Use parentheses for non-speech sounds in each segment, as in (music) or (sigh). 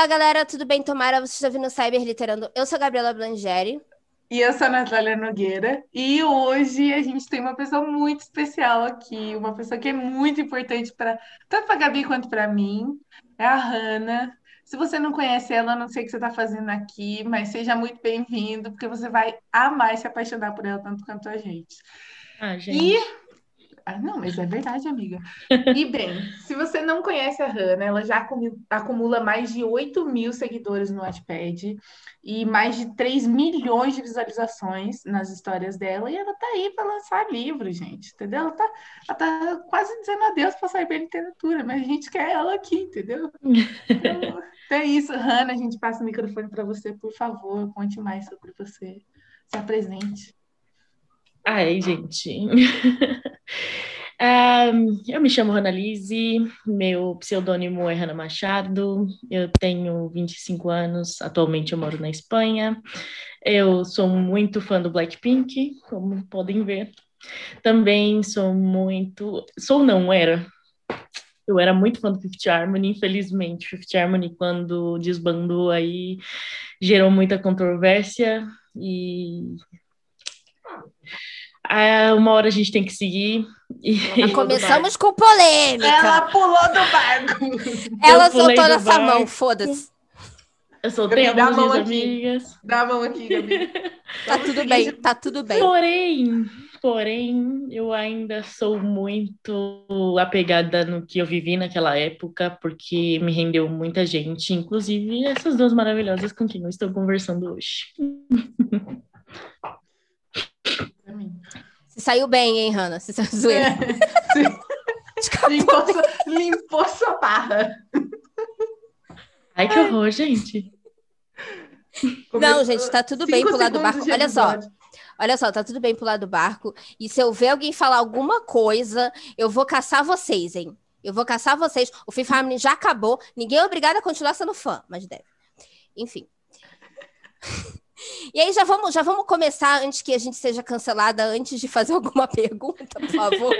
Olá, galera, tudo bem? Tomara, você está vindo Cyber Literando. Eu sou a Gabriela Blangeri. E eu sou a Natália Nogueira. E hoje a gente tem uma pessoa muito especial aqui, uma pessoa que é muito importante para tanto para a Gabi quanto para mim. É a Hanna. Se você não conhece ela, não sei o que você está fazendo aqui, mas seja muito bem-vindo, porque você vai amar e se apaixonar por ela tanto quanto a gente. Ah, gente. E ah, não, mas é verdade, amiga. (laughs) E bem, se você não conhece a Hannah, ela já acumula mais de 8 mil seguidores no Wattpad e mais de 3 milhões de visualizações nas histórias dela, e ela tá aí para lançar livro, gente, entendeu? Ela tá, ela tá quase dizendo adeus para sair bem literatura, mas a gente quer ela aqui, entendeu? (laughs) Então, é isso, Hannah, a gente passa o microfone para você, por favor, conte mais sobre você, se apresente. Ai, gente. um, (laughs) eu me chamo Rana Lise, meu pseudônimo é Rana Machado, eu tenho 25 anos, atualmente eu moro na Espanha. Eu sou muito fã do Blackpink, como podem ver. Também sou muito. Sou não, era. Eu era muito fã do Fifth Harmony, infelizmente. Fifth Harmony, quando desbandou aí, gerou muita controvérsia e ah, uma hora a gente tem que seguir. E... (laughs) Começamos com polêmica. Ela pulou do barco. (laughs) Ela soltou nossa mão, foda-se. Eu soltei a mão das amigas. Dá a mão aqui, Gabi. (laughs) tá tudo bem, tá tudo bem. Porém, porém, eu ainda sou muito apegada no que eu vivi naquela época, porque me rendeu muita gente, inclusive essas duas maravilhosas com quem eu estou conversando hoje. Você saiu bem, hein, Hanna? Você saiu zoeira. É. (laughs) limpou, sua, limpou sua barra. Ai, que horror, gente. Não, gente, tá tudo bem pro lado do barco. Olha só. Olha só, tá tudo bem pro lado do barco. E se eu ver alguém falar alguma coisa, eu vou caçar vocês, hein? Eu vou caçar vocês. O Fifth Harmony já acabou. Ninguém é obrigado a continuar sendo fã, mas deve. Enfim. E aí já vamos, já vamos começar antes que a gente seja cancelada, antes de fazer (laughs) alguma pergunta, por favor.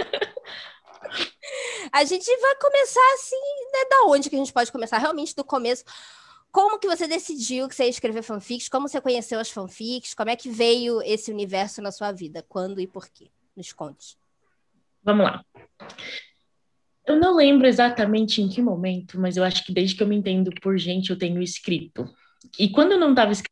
a gente vai começar assim, né? Da onde que a gente pode começar? Realmente do começo. Como que você decidiu que você ia escrever fanfics? Como você conheceu as fanfics? Como é que veio esse universo na sua vida? Quando e por quê? Nos conte. Vamos lá. Eu não lembro exatamente em que momento, mas eu acho que desde que eu me entendo por gente, eu tenho escrito. E quando eu não estava escrevendo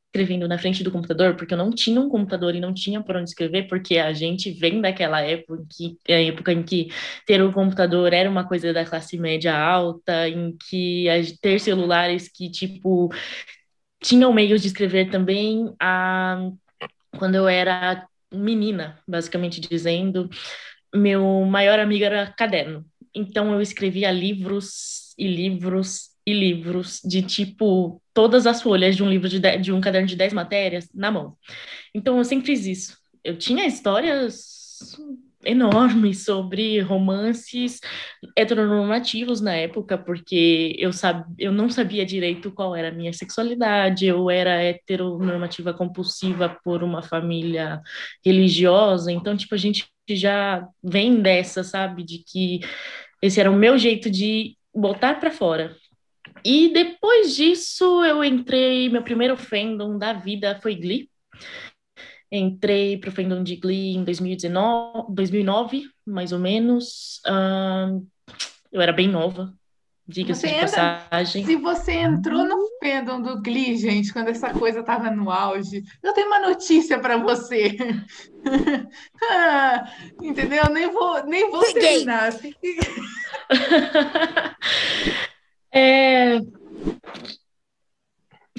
na frente do computador, porque eu não tinha um computador e não tinha por onde escrever, porque a gente vem daquela época, que, época em que ter um computador era uma coisa da classe média alta, em que ter celulares que, tipo, tinham meios de escrever também, a, quando eu era menina, basicamente dizendo, meu maior amigo era caderno. Então eu escrevia livros e livros e livros de tipo todas as folhas de um livro de, de um caderno de 10 matérias na mão. Então eu sempre fiz isso. Eu tinha histórias enormes sobre romances heteronormativos na época, porque eu, sab... eu não sabia direito qual era a minha sexualidade, eu era heteronormativa compulsiva por uma família religiosa, então, tipo, a gente já vem dessa, sabe, de que esse era o meu jeito de botar para fora, e depois disso, eu entrei. Meu primeiro fandom da vida foi Glee. Entrei para o fandom de Glee em 2019, 2009, mais ou menos. Uh, eu era bem nova, diga-se de passagem. Se você entrou no fandom do Glee, gente, quando essa coisa estava no auge, eu tenho uma notícia para você. ah, (laughs) entendeu? Nem vou, nem vou terminar. (laughs) É...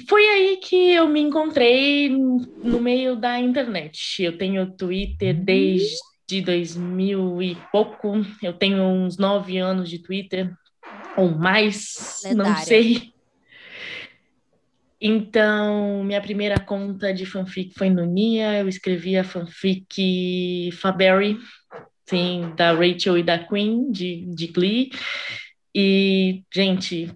Foi aí que eu me encontrei no meio da internet. Eu tenho Twitter desde 2000 e pouco. Eu tenho uns nove anos de Twitter, ou mais, Lendária. não sei. Então, minha primeira conta de fanfic foi no Nia, eu escrevi a fanfic Faberry, sim, da Rachel e da Queen, de, de Glee. E, gente,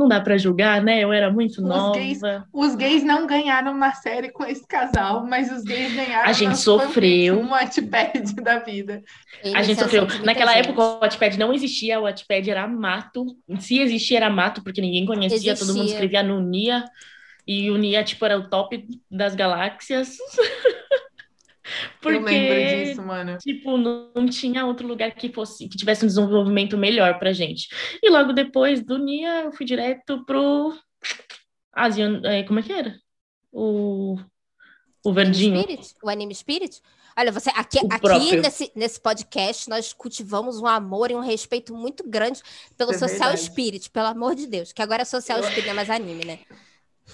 não dá para julgar, né? Eu era muito os nova. Gays, os gays não ganharam na série com esse casal, mas os gays ganharam. A gente sofreu. (laughs) Um Wattpad da vida. Eles a gente sofreu. Naquela gente. época o Wattpad não existia, o Wattpad era mato. Se existia era mato, porque ninguém conhecia, existia. todo mundo escrevia no Nia. E o Nia, tipo, era o top das galáxias. (laughs) Porque, (laughs) eu lembro disso, mano. Tipo, não, não, tinha outro lugar que fosse que tivesse um desenvolvimento melhor pra gente. E logo depois do NIA, eu fui direto pro Asian, é, como é que era? O o verdinho. Spirit? O Anime Spirit? Olha, você aqui, aqui nesse, nesse podcast nós cultivamos um amor e um respeito muito grande pelo é Social verdade. Spirit, pelo amor de Deus, que agora é Social Spirit, não é mais anime, né?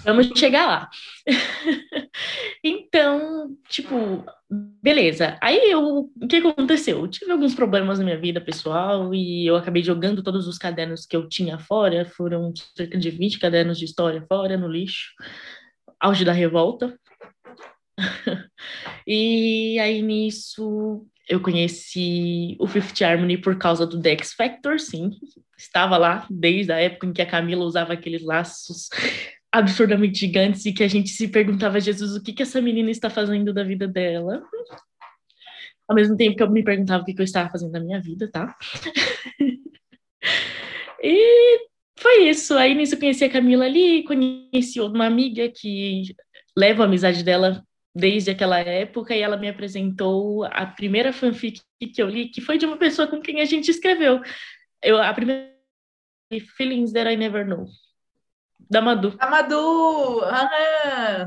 Vamos chegar lá. (laughs) então, tipo, beleza. Aí eu, o que aconteceu? Eu tive alguns problemas na minha vida pessoal e eu acabei jogando todos os cadernos que eu tinha fora. Foram cerca de 20 cadernos de história fora, no lixo. Auge da revolta. (laughs) e aí nisso eu conheci o Fifth Harmony por causa do Dex Factor, sim. Estava lá desde a época em que a Camila usava aqueles laços absurdamente gigantes e que a gente se perguntava, Jesus, o que, que essa menina está fazendo da vida dela? Ao mesmo tempo que eu me perguntava o que, que eu estava fazendo da minha vida, tá? (laughs) e foi isso. Aí nisso eu conheci a Camila ali, conheci uma amiga que leva a amizade dela desde aquela época e ela me apresentou a primeira fanfic que eu li, que foi de uma pessoa com quem a gente escreveu. Eu, a primeira Feelings That I Never Know, da Madu. A Madu! Ah!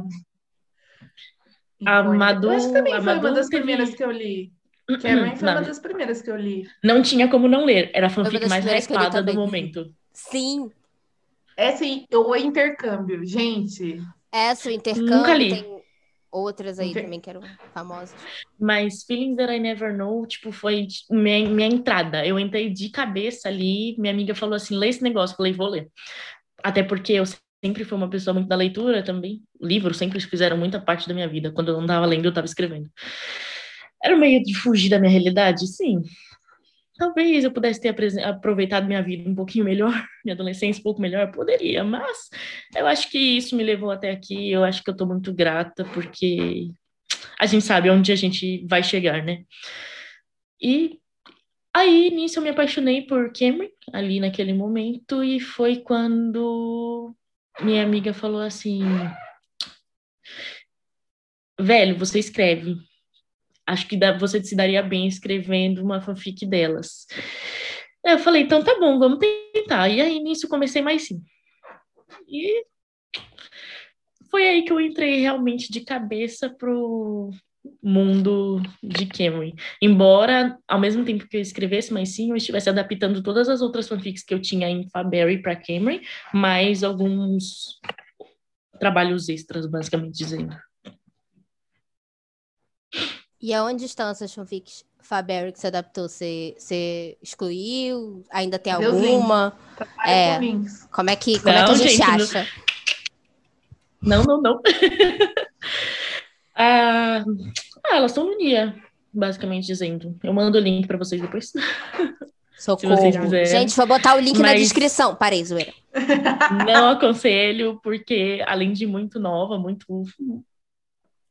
A Madu. Acho que também foi Madu uma das teve... primeiras que eu li. Cameron foi não. uma das primeiras que eu li. Não tinha como não ler. Era a fanfic mais hypada do momento. Sim. Essa o intercâmbio, gente. Essa, o intercâmbio. Nunca li. Tem outras aí Inter... também que eram famosas. Mas Feelings That I Never Know, tipo, foi minha, minha entrada. Eu entrei de cabeça ali, minha amiga falou assim, lê esse negócio. Eu falei, vou ler. Até porque eu sempre fui uma pessoa muito da leitura também. Livros sempre fizeram muita parte da minha vida. Quando eu não estava lendo, eu estava escrevendo. Era um meio de fugir da minha realidade? Sim. Talvez eu pudesse ter aproveitado minha vida um pouquinho melhor, (laughs) minha adolescência um pouco melhor, poderia, mas eu acho que isso me levou até aqui. Eu acho que eu estou muito grata, porque a gente sabe onde a gente vai chegar, né? E Aí, nisso, eu me apaixonei por Cameron, ali naquele momento, e foi quando minha amiga falou assim: Velho, você escreve. Acho que você se daria bem escrevendo uma fanfic delas. Eu falei, então tá bom, vamos tentar. E aí, nisso, comecei mais sim. E foi aí que eu entrei realmente de cabeça pro, mundo de Camry. Embora, ao mesmo tempo que eu escrevesse mais sim, eu estivesse adaptando todas as outras fanfics que eu tinha em Faberry para Camry, mais alguns trabalhos extras, basicamente dizendo. E aonde estão essas fanfics Faberry que você adaptou? Você, você excluiu? Ainda tem alguma? É, como é que, como não, é que a gente, gente acha? Não, não, não. (laughs) Ah, ah, elas estão no NIA, basicamente dizendo. Eu mando o link para vocês depois. (laughs) Socorro. Se vocês quiserem. Gente, vou botar o link Mas... na descrição. Parei, zoeira. (laughs) Não aconselho, porque além de muito nova, muito.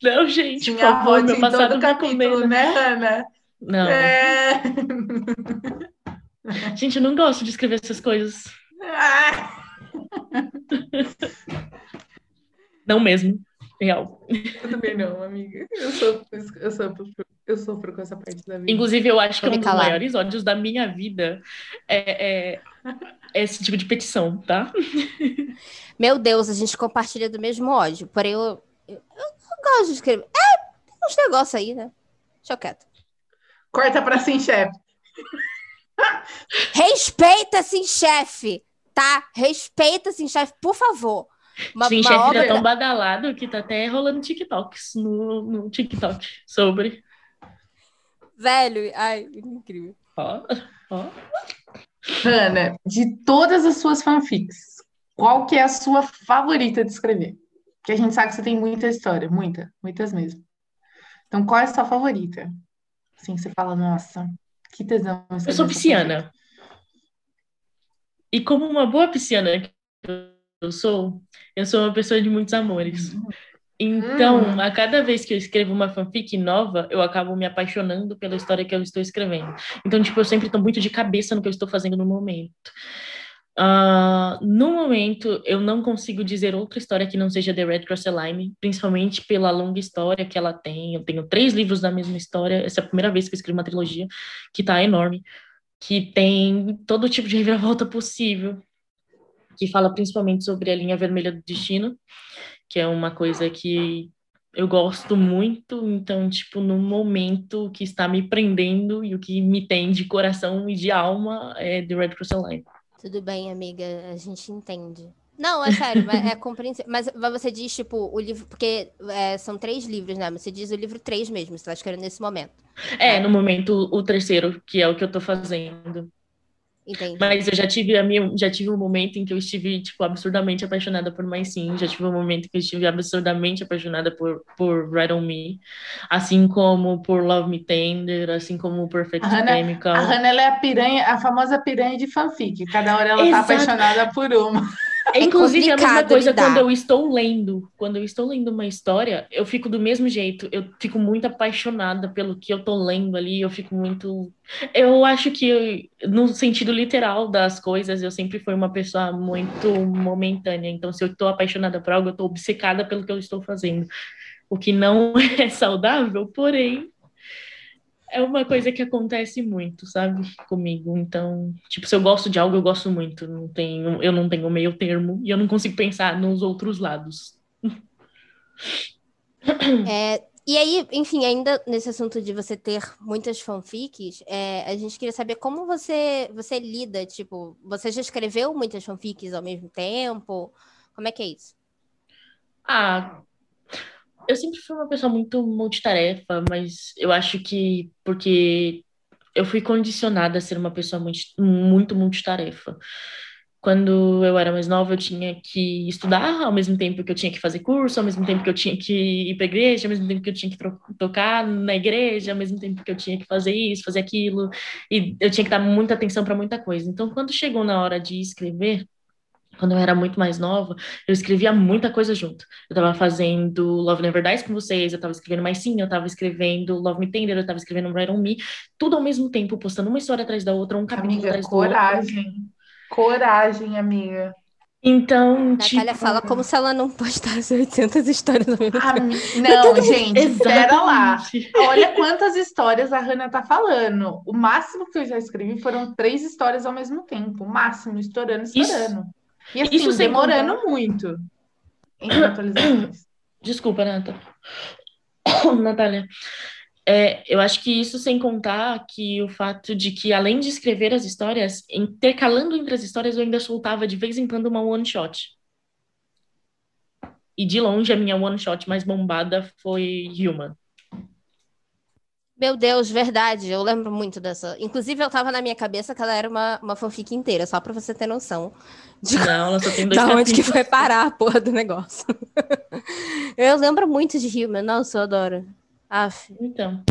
Não, gente, Tinha por favor, meu passado todo capítulo, né, Ana? Não. É... (laughs) Gente, eu não gosto de escrever essas coisas. Ah. Não mesmo. Real. Eu também não, amiga. Eu sofro, eu sofro, eu sofro com essa parte da vida. Inclusive, eu acho que um dos maiores ódios da minha vida é, é, é, esse tipo de petição, tá? Meu Deus, a gente compartilha do mesmo ódio. Porém, eu, eu, eu gosto de escrever. É, tem uns negócios aí, né? Deixa eu quieto. Corta pra sim, chefe. Respeita, sim, chefe, tá? Respeita, sim, chefe, por favor. Uma, Sim, uma obra... tão badalado que tá até rolando TikToks no, no TikTok sobre. Velho, ai, incrível. Ó, ó. Ana, de todas as suas fanfics, qual que é a sua favorita de escrever? Porque a gente sabe que você tem muita história, muita, muitas mesmo. Então, qual é a sua favorita? Assim, você fala, nossa, que tesão. Eu sou pisciana. E como uma boa pisciana que eu sou, eu sou uma pessoa de muitos amores. Então, hum. a cada vez que eu escrevo uma fanfic nova, eu acabo me apaixonando pela história que eu estou escrevendo. Então, tipo, eu sempre estou muito de cabeça no que eu estou fazendo no momento. Uh, no momento, eu não consigo dizer outra história que não seja The Red Cross Line, principalmente pela longa história que ela tem. Eu tenho três livros da mesma história. Essa é a primeira vez que eu escrevo uma trilogia, que está enorme, que tem todo tipo de reviravolta possível, que fala principalmente sobre a linha vermelha do destino que é uma coisa que eu gosto muito, então, tipo, no momento que está me prendendo e o que me tem de coração e de alma é The Red Cross Line. Tudo bem, amiga, a gente entende. Não, é sério, é (laughs) compreensível. Mas você diz, tipo, o livro, porque é, são três livros, né? Você diz o livro três mesmo, você tá escrevendo nesse momento. É, no momento o terceiro, que é o que eu tô fazendo. Entendi. Mas eu já tive a minha, já tive um momento em que eu estive tipo absurdamente apaixonada por Mais Sim, já tive um momento que eu estive absurdamente apaixonada por por Red on Me, assim como por Love Me Tender, assim como por Perfect a Chemical. a Hannah ela é a piranha, a famosa piranha de fanfic. Cada hora ela tá Exato. tá apaixonada por uma. É inclusive a mesma coisa lidar. quando eu estou lendo. Quando eu estou lendo uma história, eu fico do mesmo jeito. Eu fico muito apaixonada pelo que eu estou lendo ali. Eu fico muito. Eu acho que, no sentido literal das coisas, eu sempre fui uma pessoa muito momentânea. Então, se eu estou apaixonada por algo, eu estou obcecada pelo que eu estou fazendo. O que não (laughs) é saudável, porém, é uma coisa que acontece muito, sabe, comigo. Então, tipo, se eu gosto de algo, eu gosto muito. Não tenho, eu não tenho meio termo e eu não consigo pensar nos outros lados. É, e aí, enfim, ainda nesse assunto de você ter muitas fanfics, é, a gente queria saber como você você lida, tipo, você já escreveu muitas fanfics ao mesmo tempo? Como é que é isso? Ah, eu sempre fui uma pessoa muito multitarefa, mas eu acho que porque eu fui condicionada a ser uma pessoa muito, multitarefa. Quando eu era mais nova, eu tinha que estudar ao mesmo tempo que eu tinha que fazer curso, ao mesmo tempo que eu tinha que ir para igreja, ao mesmo tempo que eu tinha que tocar na igreja, ao mesmo tempo que eu tinha que fazer isso, fazer aquilo, e eu tinha que dar muita atenção para muita coisa. Então, quando chegou na hora de escrever, quando eu era muito mais nova, eu escrevia muita coisa junto. Eu estava fazendo Love Never Dies com vocês, eu estava escrevendo Mais Sim, eu estava escrevendo Love Me Tender, eu estava escrevendo Right On Me, tudo ao mesmo tempo, postando uma história atrás da outra, um capítulo amiga, atrás coragem. do outro. Coragem, amiga. Então, Natália tipo... fala como se ela não postasse 800 histórias ao mesmo tempo. Não, gente, espera lá. Olha quantas histórias a Hannah tá falando. O máximo que eu já escrevi foram três histórias ao mesmo tempo. O máximo, estourando, estourando. Isso e assim, Isso demorando contar... muito (coughs) entre atualizações. Desculpa, Nata. (coughs) Natália. É, eu acho que isso sem contar que o fato de que, além de escrever as histórias, intercalando entre as histórias, eu ainda soltava de vez em quando uma one shot. E de longe, a minha one shot mais bombada foi Human. Meu Deus, verdade, eu lembro muito dessa. Inclusive, eu tava na minha cabeça que ela era uma, uma fanfic inteira, só pra você ter noção de Não, ela só tem (laughs) dois da onde que foi parar a porra do negócio. (laughs) eu lembro muito de Human, nossa, eu adoro. Aff. Então.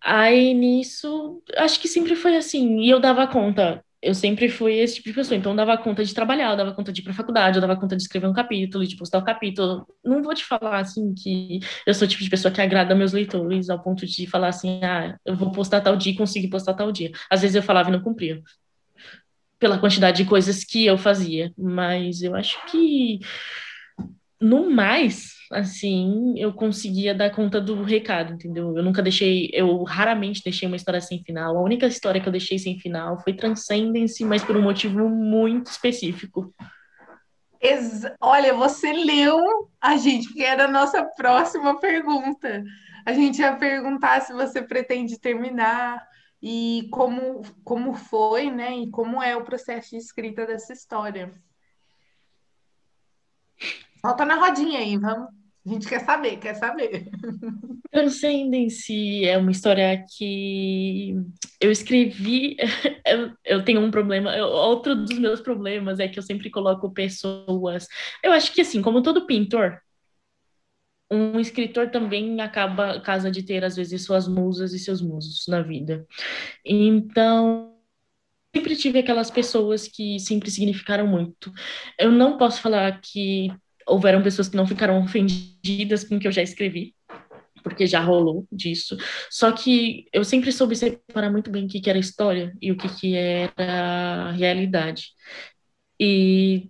Aí nisso, acho que sempre foi assim, e eu dava conta eu sempre fui esse tipo de pessoa, então eu dava conta de trabalhar, eu dava conta de ir pra faculdade, eu dava conta de escrever um capítulo, de postar o um capítulo. Não vou te falar, assim, que eu sou o tipo de pessoa que agrada meus leitores ao ponto de falar assim, ah, eu vou postar tal dia e conseguir postar tal dia. Às vezes eu falava e não cumpria. Pela quantidade de coisas que eu fazia. Mas eu acho que, no mais, assim, eu conseguia dar conta do recado, entendeu? Eu nunca deixei, eu raramente deixei uma história sem final. A única história que eu deixei sem final foi Transcendence, mas por um motivo muito específico. Olha, você leu a gente, que era a nossa próxima pergunta. A gente ia perguntar se você pretende terminar e como, como foi, né? E como é o processo de escrita dessa história. Volta na rodinha aí, vamos. A gente quer saber, quer saber. (laughs) Transcendence é uma história que eu escrevi. (laughs) Eu, tenho um problema. Outro dos meus problemas é que eu sempre coloco pessoas. Eu acho que, assim, como todo pintor, um escritor também acaba casa de ter às vezes suas musas e seus musos na vida. Então, sempre tive aquelas pessoas que sempre significaram muito. Eu não posso falar que houveram pessoas que não ficaram ofendidas com o que eu já escrevi, porque já rolou disso. Só que eu sempre soube separar muito bem o que, que era história e o que, que era realidade. E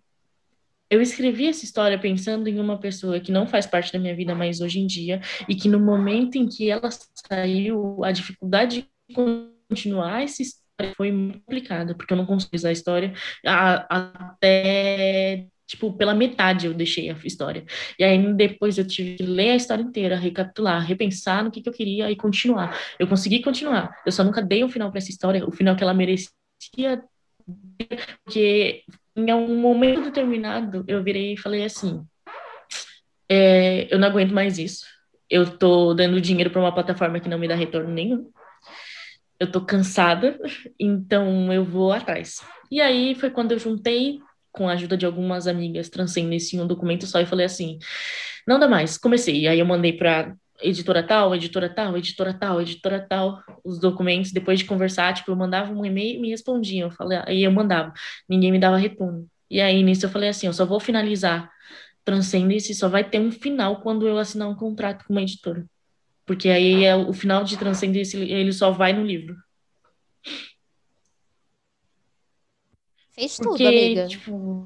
eu escrevi essa história pensando em uma pessoa que não faz parte da minha vida mais hoje em dia e que no momento em que ela saiu, a dificuldade de continuar essa história foi complicada, porque eu não consegui usar a história até tipo, pela metade eu deixei a história. E aí depois eu tive que ler a história inteira, recapitular, repensar no que, que eu queria e continuar. Eu consegui continuar. Eu só nunca dei um final para essa história, o final que ela merecia, porque em um momento determinado eu virei e falei assim: é, eu não aguento mais isso. Eu tô dando dinheiro para uma plataforma que não me dá retorno nenhum. Eu tô cansada, então eu vou atrás. E aí foi quando eu juntei com a ajuda de algumas amigas, transcendência em um documento só e falei assim: não dá mais, comecei. Aí eu mandei para editora tal, editora tal, editora tal, editora tal, os documentos, depois de conversar, tipo, eu mandava um e-mail e me respondiam, eu falei, aí eu mandava, ninguém me dava retorno. E aí nisso eu falei assim, eu só vou finalizar Transcendence, só vai ter um final quando eu assinar um contrato com uma editora. Porque aí é o final de Transcendence, ele só vai no livro. Fez tudo, Porque, amiga. Tipo,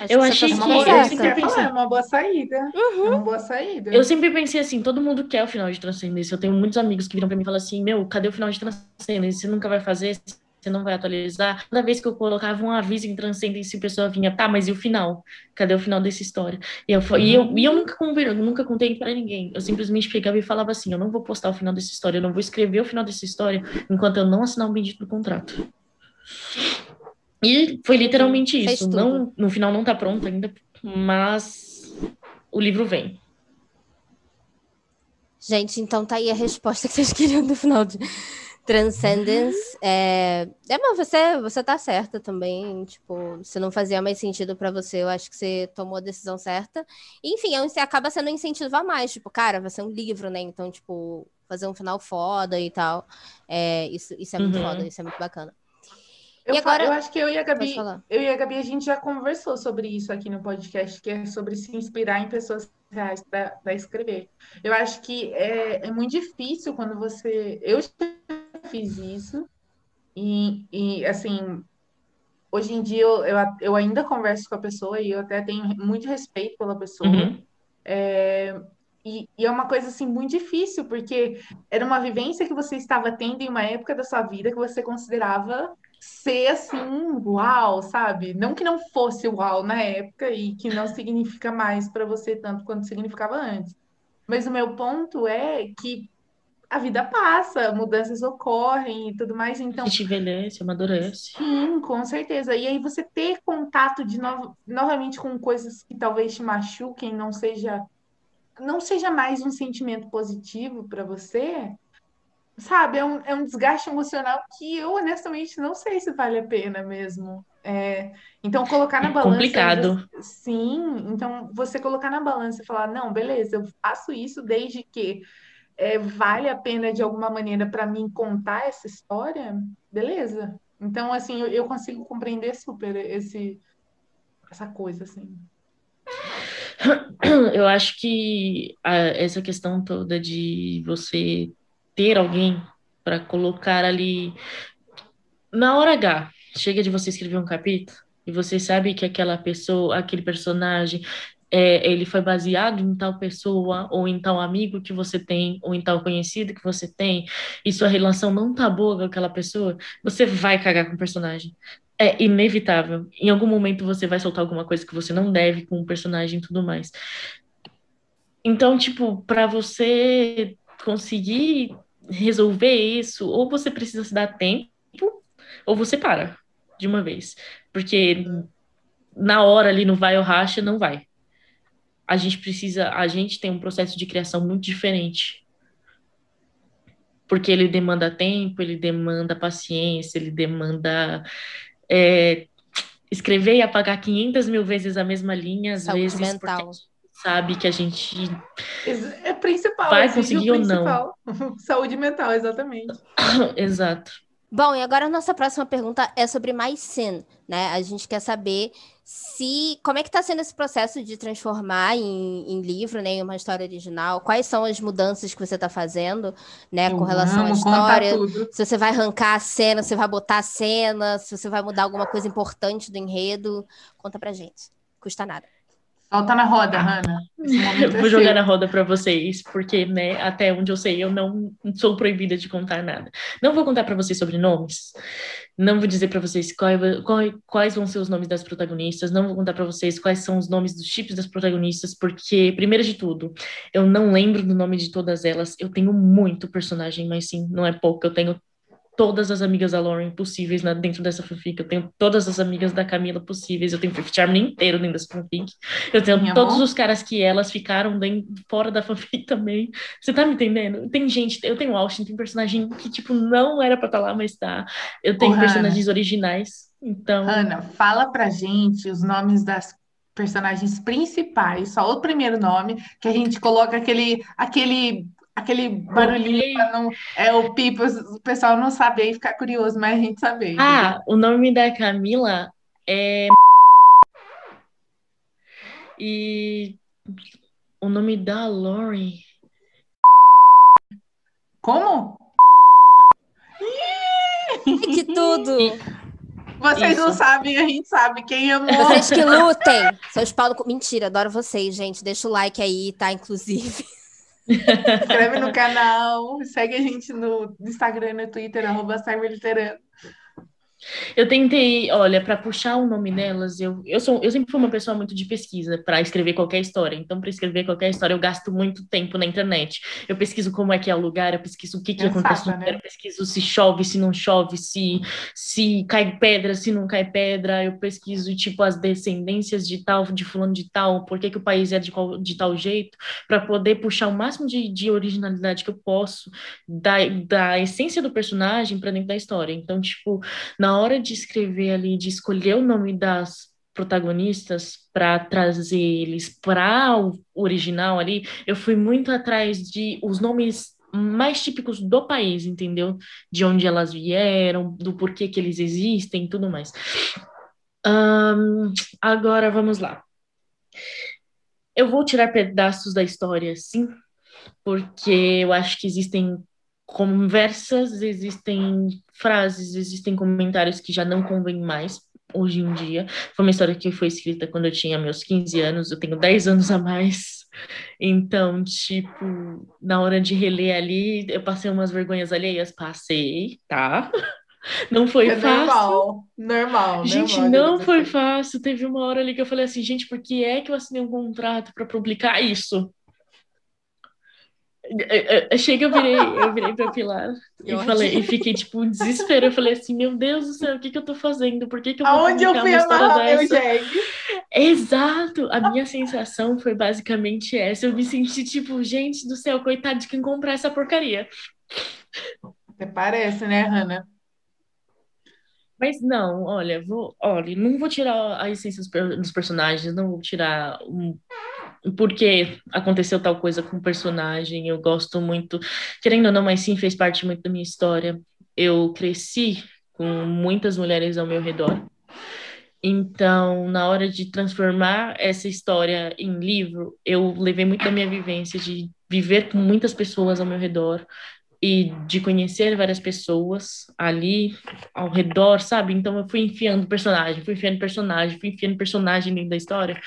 Acho eu achei tá que uma boa, pensei, é uma boa saída. Uhum. É uma boa saída. Eu sempre pensei assim, todo mundo quer o final de Transcendência. Eu tenho muitos amigos que viram para mim e falam assim, meu, cadê o final de Transcendência? Você nunca vai fazer, você não vai atualizar. Toda vez que eu colocava um aviso em Transcendência, a pessoa vinha, tá, mas e o final? Cadê o final dessa história? E eu, uhum. e eu, e eu nunca, eu nunca contei para ninguém. Eu simplesmente pegava e falava assim, eu não vou postar o final dessa história, eu não vou escrever o final dessa história enquanto eu não assinar um bendito contrato. E foi literalmente isso. Não, no final não tá pronto ainda, mas o livro vem. Gente, então tá aí a resposta que vocês queriam do final de Transcendence. É, é mas você, você tá certa também. Tipo, se não fazia mais sentido para você, eu acho que você tomou a decisão certa. enfim, você acaba sendo um incentivo a mais. Tipo, cara, vai ser um livro, né? Então, tipo, fazer um final foda e tal. É, isso, isso é muito uhum. foda, isso é muito bacana. Eu, agora... eu acho que eu e a Gabi, eu e a Gabi, a gente já conversou sobre isso aqui no podcast, que é sobre se inspirar em pessoas reais para escrever. Eu acho que é, é muito difícil quando você. Eu já fiz isso, e, e assim, hoje em dia eu, eu, eu, ainda converso com a pessoa e eu até tenho muito respeito pela pessoa. Uhum. É, e, e, é uma coisa assim muito difícil, porque era uma vivência que você estava tendo em uma época da sua vida que você considerava ser assim, uau, sabe? Não que não fosse uau na época e que não significa mais para você tanto quanto significava antes. Mas o meu ponto é que a vida passa, mudanças ocorrem e tudo mais, então... A gente envelhece, amadurece. Sim, com certeza. E aí você ter contato de novo, novamente com coisas que talvez te machuquem, não seja não seja mais um sentimento positivo para você, sabe, é um, é um desgaste emocional que eu honestamente não sei se vale a pena mesmo. É, então, colocar na balança. Complicado. Sim, então você colocar na balança e falar: não, beleza, eu faço isso desde que é, vale a pena de alguma maneira para mim contar essa história, beleza. Então, assim, eu, eu consigo compreender super esse, essa coisa, assim. Eu acho que a, essa questão toda de você ter alguém para colocar ali na hora H. Chega de você escrever um capítulo e você sabe que aquela pessoa, aquele personagem, é, ele foi baseado em tal pessoa ou em tal amigo que você tem ou em tal conhecido que você tem e sua relação não tá boa com aquela pessoa, você vai cagar com o personagem. É inevitável. Em algum momento você vai soltar alguma coisa que você não deve com o personagem e tudo mais. Então, tipo, para você conseguir resolver isso, ou você precisa se dar tempo, ou você para de uma vez. Porque na hora ali no vai ou racha, não vai. A gente precisa, a gente tem um processo de criação muito diferente porque ele demanda tempo, ele demanda paciência, ele demanda é, escrever e apagar 500 mil vezes a mesma linha, às Saúde vezes, mental. Sabe que a gente é principal, vai conseguir ou não. (laughs) Saúde mental, exatamente. (coughs) Exato. Bom, e agora a nossa próxima pergunta é sobre mais sin, né? A gente quer saber se como é que está sendo esse processo de transformar em, em, livro, né, em uma história original. Quais são as mudanças que você está fazendo, né, com relação à história? Se você vai arrancar a cena, se você vai botar a cena, se você vai mudar alguma coisa importante do enredo, conta pra gente. Custa nada. Solta na roda, Hanna. Eu vou é jogar seu. na roda para vocês, porque, né, até onde eu sei, eu não sou proibida de contar nada. Não vou contar para vocês sobre nomes, não vou dizer para vocês qual, qual, quais vão ser os nomes das protagonistas, não vou contar para vocês quais são os nomes dos chips das protagonistas, porque, primeiro de tudo, eu não lembro do nome de todas elas. Eu tenho muito personagem, mas sim, não é pouco. Eu tenho todas as amigas da Lauren possíveis né, dentro dessa fanfic. Eu tenho todas as amigas da Camila possíveis. Eu tenho o Fifth Charming inteiro dentro dessa fanfic. Eu tenho Minha todos os caras que elas ficaram dentro, fora da fanfic (laughs) também. Você tá me entendendo? Tem gente, eu tenho Austin, tem personagem que, tipo, não era pra estar tá lá, mas tá. Eu tenho personagens Hannah. originais. Então. Ana, fala pra gente os nomes das personagens principais, só o primeiro nome, que a gente coloca aquele, aquele aquele barulhinho não, é o pipo, o pessoal não saber e ficar curioso, mas a gente saber. Ah, o nome da Camila é e o nome da Lauren Como? Que tudo! Vocês Isso. não sabem, a gente sabe. Quem amou. Vocês que lutem. Seus Paulo. Mentira, adoro vocês, gente. Deixa o like aí, tá? Inclusive. Inscreve no canal, segue a gente no Instagram e no Twitter, arroba Cyberliterano. Eu tentei, olha, para puxar o nome delas, eu, eu, sou, eu sempre fui uma pessoa muito de pesquisa para escrever qualquer história. Então, para escrever qualquer história, eu gasto muito tempo na internet. Eu pesquiso como é que é o lugar, eu pesquiso o que, que acontece no lugar, eu pesquiso se chove, se não chove, se, se cai pedra, se não cai pedra. Eu pesquiso, tipo, as descendências de tal, de fulano de tal, por que, que o país é de, qual, de tal jeito, para poder puxar o máximo de, de originalidade que eu posso da, da essência do personagem para dentro da história. Então, tipo, na hora de escrever ali, de escolher o nome das protagonistas para trazer eles para o original ali, eu fui muito atrás de os nomes mais típicos do país, entendeu? De onde elas vieram, do porquê que eles existem tudo mais. Um, agora vamos lá. Eu vou tirar pedaços da história, sim, porque eu acho que existem conversas, existem frases, existem comentários que já não convêm mais hoje em dia. Foi uma história que foi escrita quando eu tinha meus 15 anos, eu tenho 10 anos a mais. Então, tipo, na hora de reler ali, eu passei umas vergonhas alheias, passei, tá? (laughs) Não foi é fácil. Normal, normal. Gente, normal, não foi fácil. Teve uma hora ali que eu falei assim, gente, por que é que eu assinei um contrato para publicar isso? Chega, eu virei, eu virei pra Pilar eu e falei, e fiquei tipo desespero. Eu falei assim, meu Deus do céu, o que que eu tô fazendo? Por que que eu vou Aonde eu fui amarrar meu jegue? Exato! A minha sensação foi basicamente essa. Eu me senti tipo, gente do céu, coitado de quem comprar essa porcaria. Até parece, né, Hannah? Mas não, olha, vou, olha, não vou tirar a essência dos, dos personagens, não vou tirar um porque aconteceu tal coisa com o personagem, eu gosto muito, querendo ou não, mas sim fez parte muito da minha história. Eu cresci com muitas mulheres ao meu redor. Então, na hora de transformar essa história em livro, eu levei muito da minha vivência de viver com muitas pessoas ao meu redor e de conhecer várias pessoas ali ao redor, sabe? Então eu fui enfiando personagem, fui enfiando personagem, fui enfiando personagem dentro da história,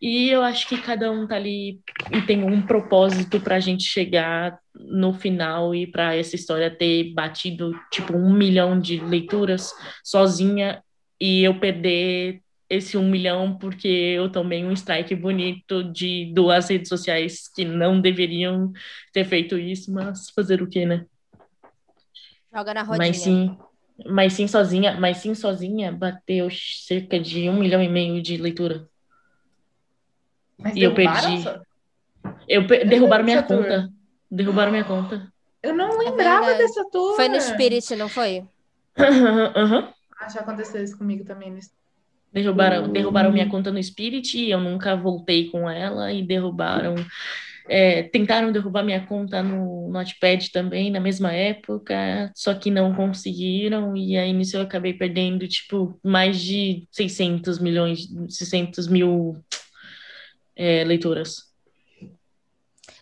e eu acho que cada um tá ali e tem um propósito para a gente chegar no final e para essa história ter batido tipo um milhão de leituras sozinha e eu perder esse um milhão porque eu tomei um strike bonito de duas redes sociais que não deveriam ter feito isso, mas fazer o quê, né? Joga na rodinha. Mas sim, mas sim sozinha, mas sim sozinha bateu cerca de um milhão e meio de leitura. Mas e eu perdi. Eu per... derrubaram minha conta. Derrubaram minha conta. Eu não é lembrava é dessa tour. Foi no Spirit, não foi? Uhum. Ah, já aconteceu isso comigo também. No... Derrubaram, uhum. derrubaram minha conta no Spirit, eu nunca voltei com ela e derrubaram. É, tentaram derrubar minha conta no Notepad também na mesma época, só que não conseguiram, e aí nisso eu acabei perdendo, tipo, mais de 600 milhões, 600 mil é, leitoras.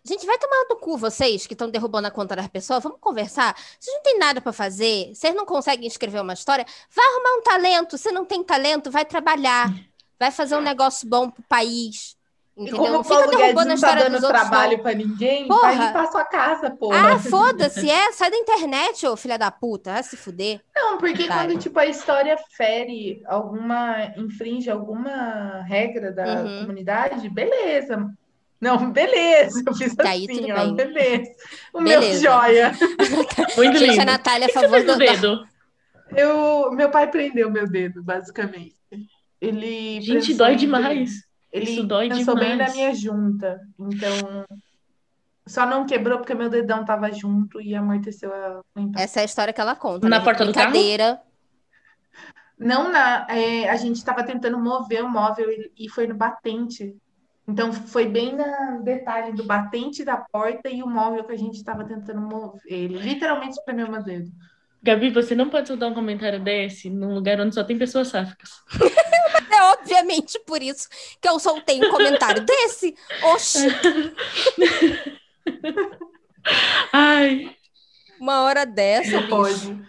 Gente, vai tomar no cu vocês que estão derrubando a conta das pessoas. Vamos conversar. Vocês não tem nada para fazer, vocês não conseguem escrever uma história. Vai arrumar um talento. Se não tem talento, vai trabalhar. Vai fazer um negócio bom pro país. Entendeu? E como não fica derrubando a história tá dando trabalho para ninguém, porra. vai limpar sua casa, porra. Ah, foda-se, é. Sai da internet, ô filha da puta. Vai se fuder. Não, porque quando, tipo, a história fere alguma... Infringe alguma regra da uhum. comunidade, beleza. Não, beleza, eu fiz tá assim, aí, ó, bem. beleza. O beleza. meu joia. (laughs) Muito Gente, lindo. a Natália a favor do dedo. Eu, meu pai prendeu meu dedo, basicamente. Ele Gente, dói demais. Ele Isso dói pensou demais. bem na minha junta. Então, só não quebrou porque meu dedão tava junto e amorteceu a. Essa é a história que ela conta. Na né? porta do carro? Não, na, é, a gente estava tentando mover o móvel e, e foi no batente então, foi bem no detalhe do batente da porta e o móvel que a gente estava tentando mover. Ele literalmente espremeu meu dedo. Gabi, você não pode soltar um comentário desse num lugar onde só tem pessoas sáficas. (laughs) (laughs) é obviamente por isso que eu soltei um comentário desse. Oxi! (laughs) Ai. Uma hora dessa, não pode.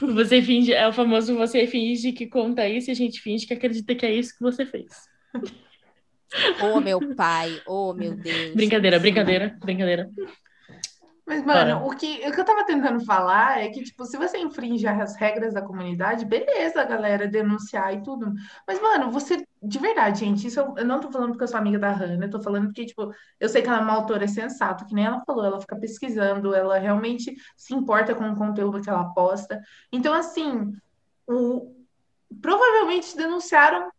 Você finge, é o famoso você finge que conta isso e a gente finge que acredita que é isso que você fez. Oh, meu pai. Oh, meu Deus. Brincadeira, brincadeira, brincadeira. Mas, mano, o que, o que eu tava tentando falar é que, tipo, se você infringe as regras da comunidade, beleza, galera, denunciar e tudo. Mas, mano, você, de verdade, gente, isso eu, eu não tô falando porque eu sou amiga da Hannah, eu tô falando porque, tipo, eu sei que ela é uma autora sensata, que nem ela falou, ela fica pesquisando, ela realmente se importa com o conteúdo que ela posta. Então, assim, o, provavelmente denunciaram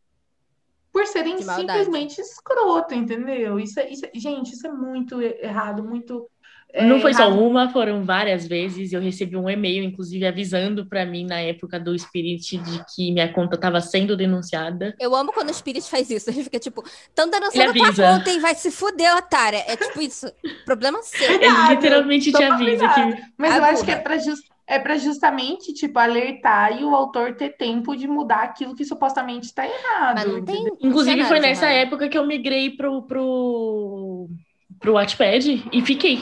por serem simplesmente escroto, entendeu? Isso, é, isso, é, gente, isso é muito errado, muito. É, não foi errado. só uma, foram várias vezes. Eu recebi um e-mail, inclusive, avisando para mim na época do Spirit de que minha conta estava sendo denunciada. Eu amo quando o Spirit faz isso. Ele fica tipo, estão denunciando tua conta e vai se fuder, otária. É tipo isso. Problema (laughs) seu. Ele literalmente te avisa que. Mas eu acho que é pra just é para justamente, tipo, alertar e o autor ter tempo de mudar aquilo que supostamente está errado. Mas não tem, Inclusive, foi nessa época que eu migrei pro, pro, pro Wattpad e fiquei.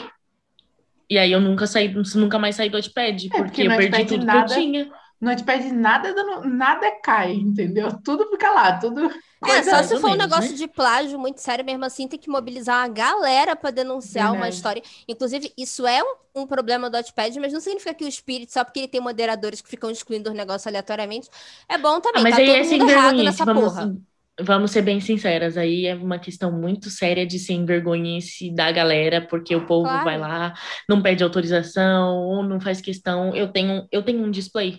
E aí eu nunca saí, nunca mais saí do Wattpad, é, porque, porque eu perdi tudo nada, que eu tinha. No Wattpad nada, nada cai, entendeu? Tudo fica lá, tudo é, só se for um negócio né? de plágio muito sério, mesmo assim, tem que mobilizar uma galera para denunciar uma história. Inclusive, isso é um, um problema do Notepad, mas não significa que o Spirit, só porque ele tem moderadores que ficam excluindo os negócios aleatoriamente, é bom também. Ah, mas tá aí todo é mundo errado nessa vamos, porra. Vamos ser bem sinceras, aí é uma questão muito séria de sem vergonhice da galera, porque o povo claro. vai lá, não pede autorização, ou não faz questão. Eu tenho, eu tenho um display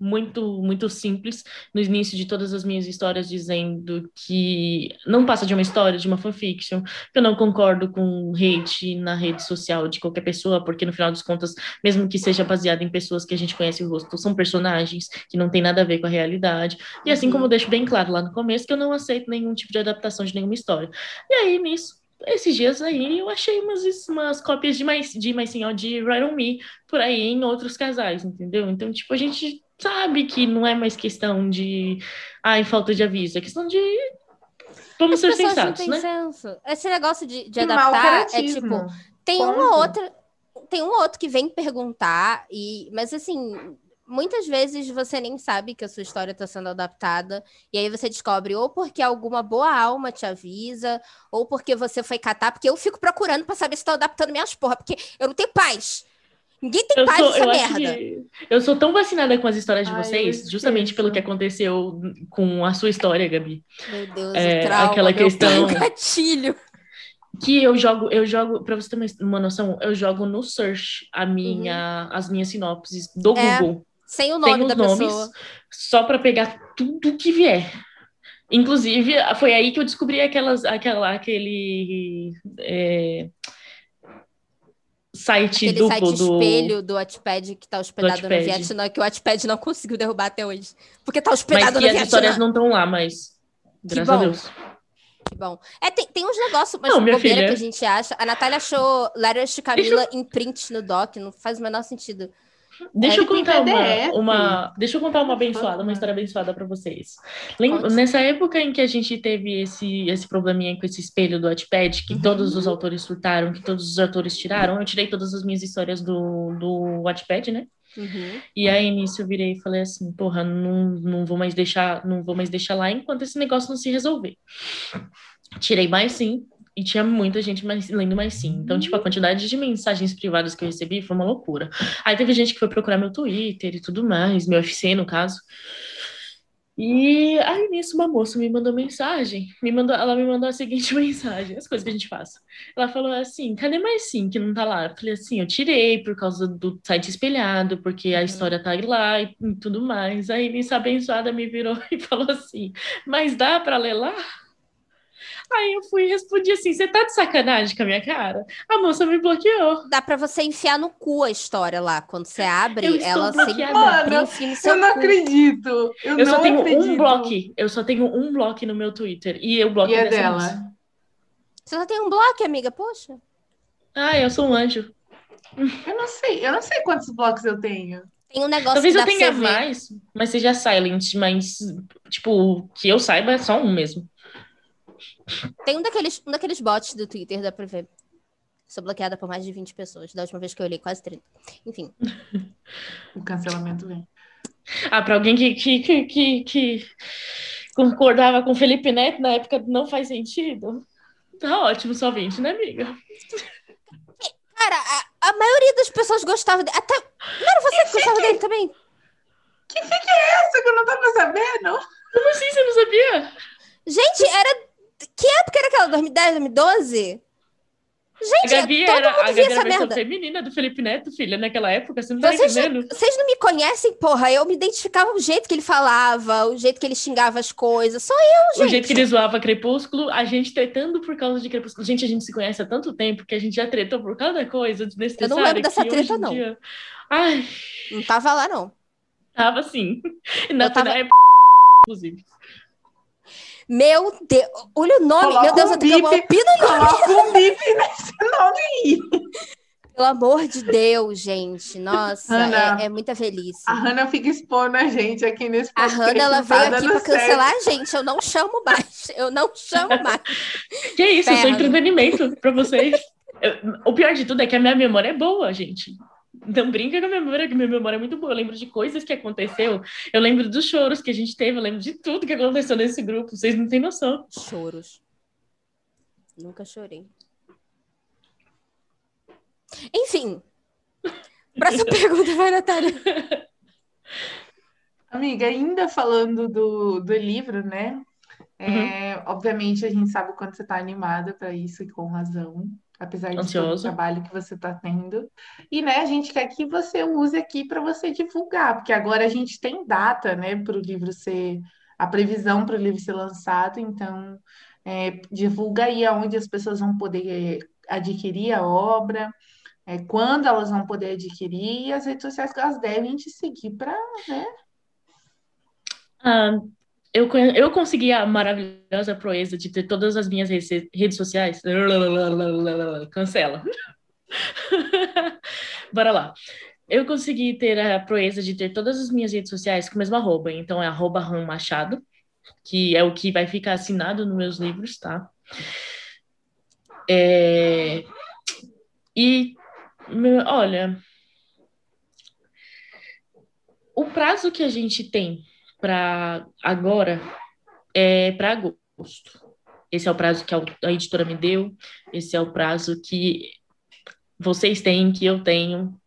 muito muito simples no início de todas as minhas histórias dizendo que não passa de uma história de uma fanfiction que eu não concordo com hate na rede social de qualquer pessoa porque no final das contas mesmo que seja baseado em pessoas que a gente conhece o rosto são personagens que não tem nada a ver com a realidade. E assim como eu deixo bem claro lá no começo que eu não aceito nenhum tipo de adaptação de nenhuma história. E aí nisso esses dias aí eu achei umas, umas cópias de mais de mais senhor de Right on Me por aí em outros casais, entendeu? Então, tipo, a gente sabe que não é mais questão de ai, falta de aviso, é questão de vamos As ser sensatos, né? Senso. Esse negócio de, de adaptar é tipo, tem Ponto. uma outra, tem um outro que vem perguntar e, mas assim, muitas vezes você nem sabe que a sua história está sendo adaptada, e aí você descobre ou porque alguma boa alma te avisa, ou porque você foi catar, porque eu fico procurando para saber se estou adaptando minhas porra, porque eu não tenho paz. Ninguém tem eu paz sou, nessa merda. Eu sou tão vacinada com as histórias de Ai, vocês, justamente pelo que aconteceu com a sua história, Gabi. Meu Deus, é, trauma, aquela questão. (laughs) gatilho. Que eu jogo, eu jogo, pra você ter uma noção, eu jogo no search a minha, uhum. as minhas sinopses do é, Google. Sem o nome sem da nomes, pessoa. Só para pegar tudo que vier. Inclusive, foi aí que eu descobri aquelas, aquela, aquele. É site Aquele duplo site do... espelho do Wattpad que tá hospedado no. Vietnã, que o Wattpad não conseguiu derrubar até hoje. Porque tá Mas hospedado que no as Vietnã. histórias não estão lá, mas... Graças a bom. Deus. Que bom. É, tem, tem uns negócios, mas bobeira filha. que a gente acha. A Natália achou Letters to Camila em print no doc, não faz o menor sentido. Deixa eu contar uma, uma- deixa eu contar uma abençoada, uma história abençoada para vocês. Lembra, nessa época em que a gente teve esse esse probleminha com esse espelho do Wattpad, que Uhum. todos os autores surtaram, que todos os autores tiraram, eu tirei todas as minhas histórias do do Wattpad, né? Uhum. E aí nisso eu virei e falei assim, porra, não, não vou mais deixar, não vou mais deixar lá enquanto esse negócio não se resolver. Tirei mais sim, e tinha muita gente mais, lendo mais sim. Então, tipo, a quantidade de mensagens privadas que eu recebi foi uma loucura. Aí teve gente que foi procurar meu Twitter e tudo mais, meu FC no caso. E aí nisso uma moça me mandou mensagem, me mandou, ela me mandou a seguinte (laughs) mensagem, as coisas que a gente faz. Ela falou assim, cadê mais sim que não tá lá? Eu falei assim, eu tirei por causa do site espelhado, porque a Uhum. história tá lá e, e tudo mais. Aí nisso a abençoada me virou (laughs) e falou assim, mas dá pra ler lá? Aí eu fui e respondi assim, você tá de sacanagem com a minha cara? A moça me bloqueou. Dá pra você enfiar no cu a história lá. Quando você abre, Eu ela sempre bloqueada. enfia no seu Eu não cu. acredito. Eu, Eu não só tenho acredito. um bloco, eu só tenho um bloco no meu Twitter, e eu bloco E é dela. moça. Você só tem um bloco, amiga? Poxa. Ah, eu sou um anjo. Eu não sei. Eu não sei quantos blocos eu tenho. Tem um negócio Talvez que eu tenha mais, mas seja silent, mas, tipo, que eu saiba é só um mesmo. Tem um daqueles, um daqueles bots do Twitter, dá pra ver. Sou bloqueada por mais de 20 pessoas. Da última vez que eu olhei, quase 30. Enfim. (laughs) O cancelamento vem. Ah, pra alguém que, que, que, que, que concordava com Felipe Neto na época não faz sentido. Tá ótimo, só 20, né, amiga? Cara, a, a maioria das pessoas gostava dele. Até. Não era você que gostava dele também? Que fique é essa que eu não tava sabendo? Como assim, você não sabia? Gente, era. Que época era aquela? 2010, 2012? A Gente, Gabi todo era, mundo a Gabi era essa a merda. feminina do Felipe Neto, filha, naquela época, você não tá Vocês, entendendo? vocês não me conhecem, porra. Eu me identificava o jeito que ele falava, o jeito que ele xingava as coisas. Só eu, gente. O jeito que ele zoava Crepúsculo, a gente tretando por causa de Crepúsculo. Gente, a gente se conhece há tanto tempo que a gente já tretou por cada coisa desnecessária. Eu não lembro dessa treta, não. dia- Ai, Não tava lá, não. tava assim. Na Eu tava- na época, inclusive. Meu Deus. Olha o nome. Coloca Meu Deus, um eu tenho que bip. opino no nome. Coloca um bip nesse nome aí. Pelo amor de Deus, gente. Nossa, é, é muita velhice. A Hannah fica expondo a gente aqui nesse A podcast. Hannah, ela não tá veio aqui certo. cancelar a gente. Eu não chamo mais. Eu não chamo mais. Que isso, eu sou entretenimento pra vocês. Eu- o pior de tudo é que a minha memória é boa, gente. Não brinca com a minha memória, que minha memória é muito boa. Eu lembro de coisas que aconteceu. Eu lembro dos choros que a gente teve. Eu lembro de tudo que aconteceu nesse grupo. Vocês não têm noção. Choros. Nunca chorei. Enfim. Próxima (laughs) pergunta, vai, Natália. Amiga, ainda falando do, do livro, né? É, Obviamente a gente sabe o quanto você está animada para isso e com razão, apesar de todo o trabalho que você está tendo. E né, a gente quer que você use aqui para você divulgar, porque agora a gente tem data, né, para o livro ser a previsão para o livro ser lançado, então é, divulga aí aonde as pessoas vão poder adquirir a obra, é, quando elas vão poder adquirir e as redes sociais que elas devem te seguir para, né? Ah, eu, eu consegui a maravilhosa proeza de ter todas as minhas redes sociais. (laughs) Cancela. (laughs) Bora lá. Eu consegui ter a proeza de ter todas as minhas redes sociais com o mesmo arroba. Então é arroba Ram Machado, que é o que vai ficar assinado nos meus livros, tá? É, E, olha, o prazo que a gente tem para agora é para agosto. Esse é o prazo que a editora me deu, esse é o prazo que vocês têm, que eu tenho.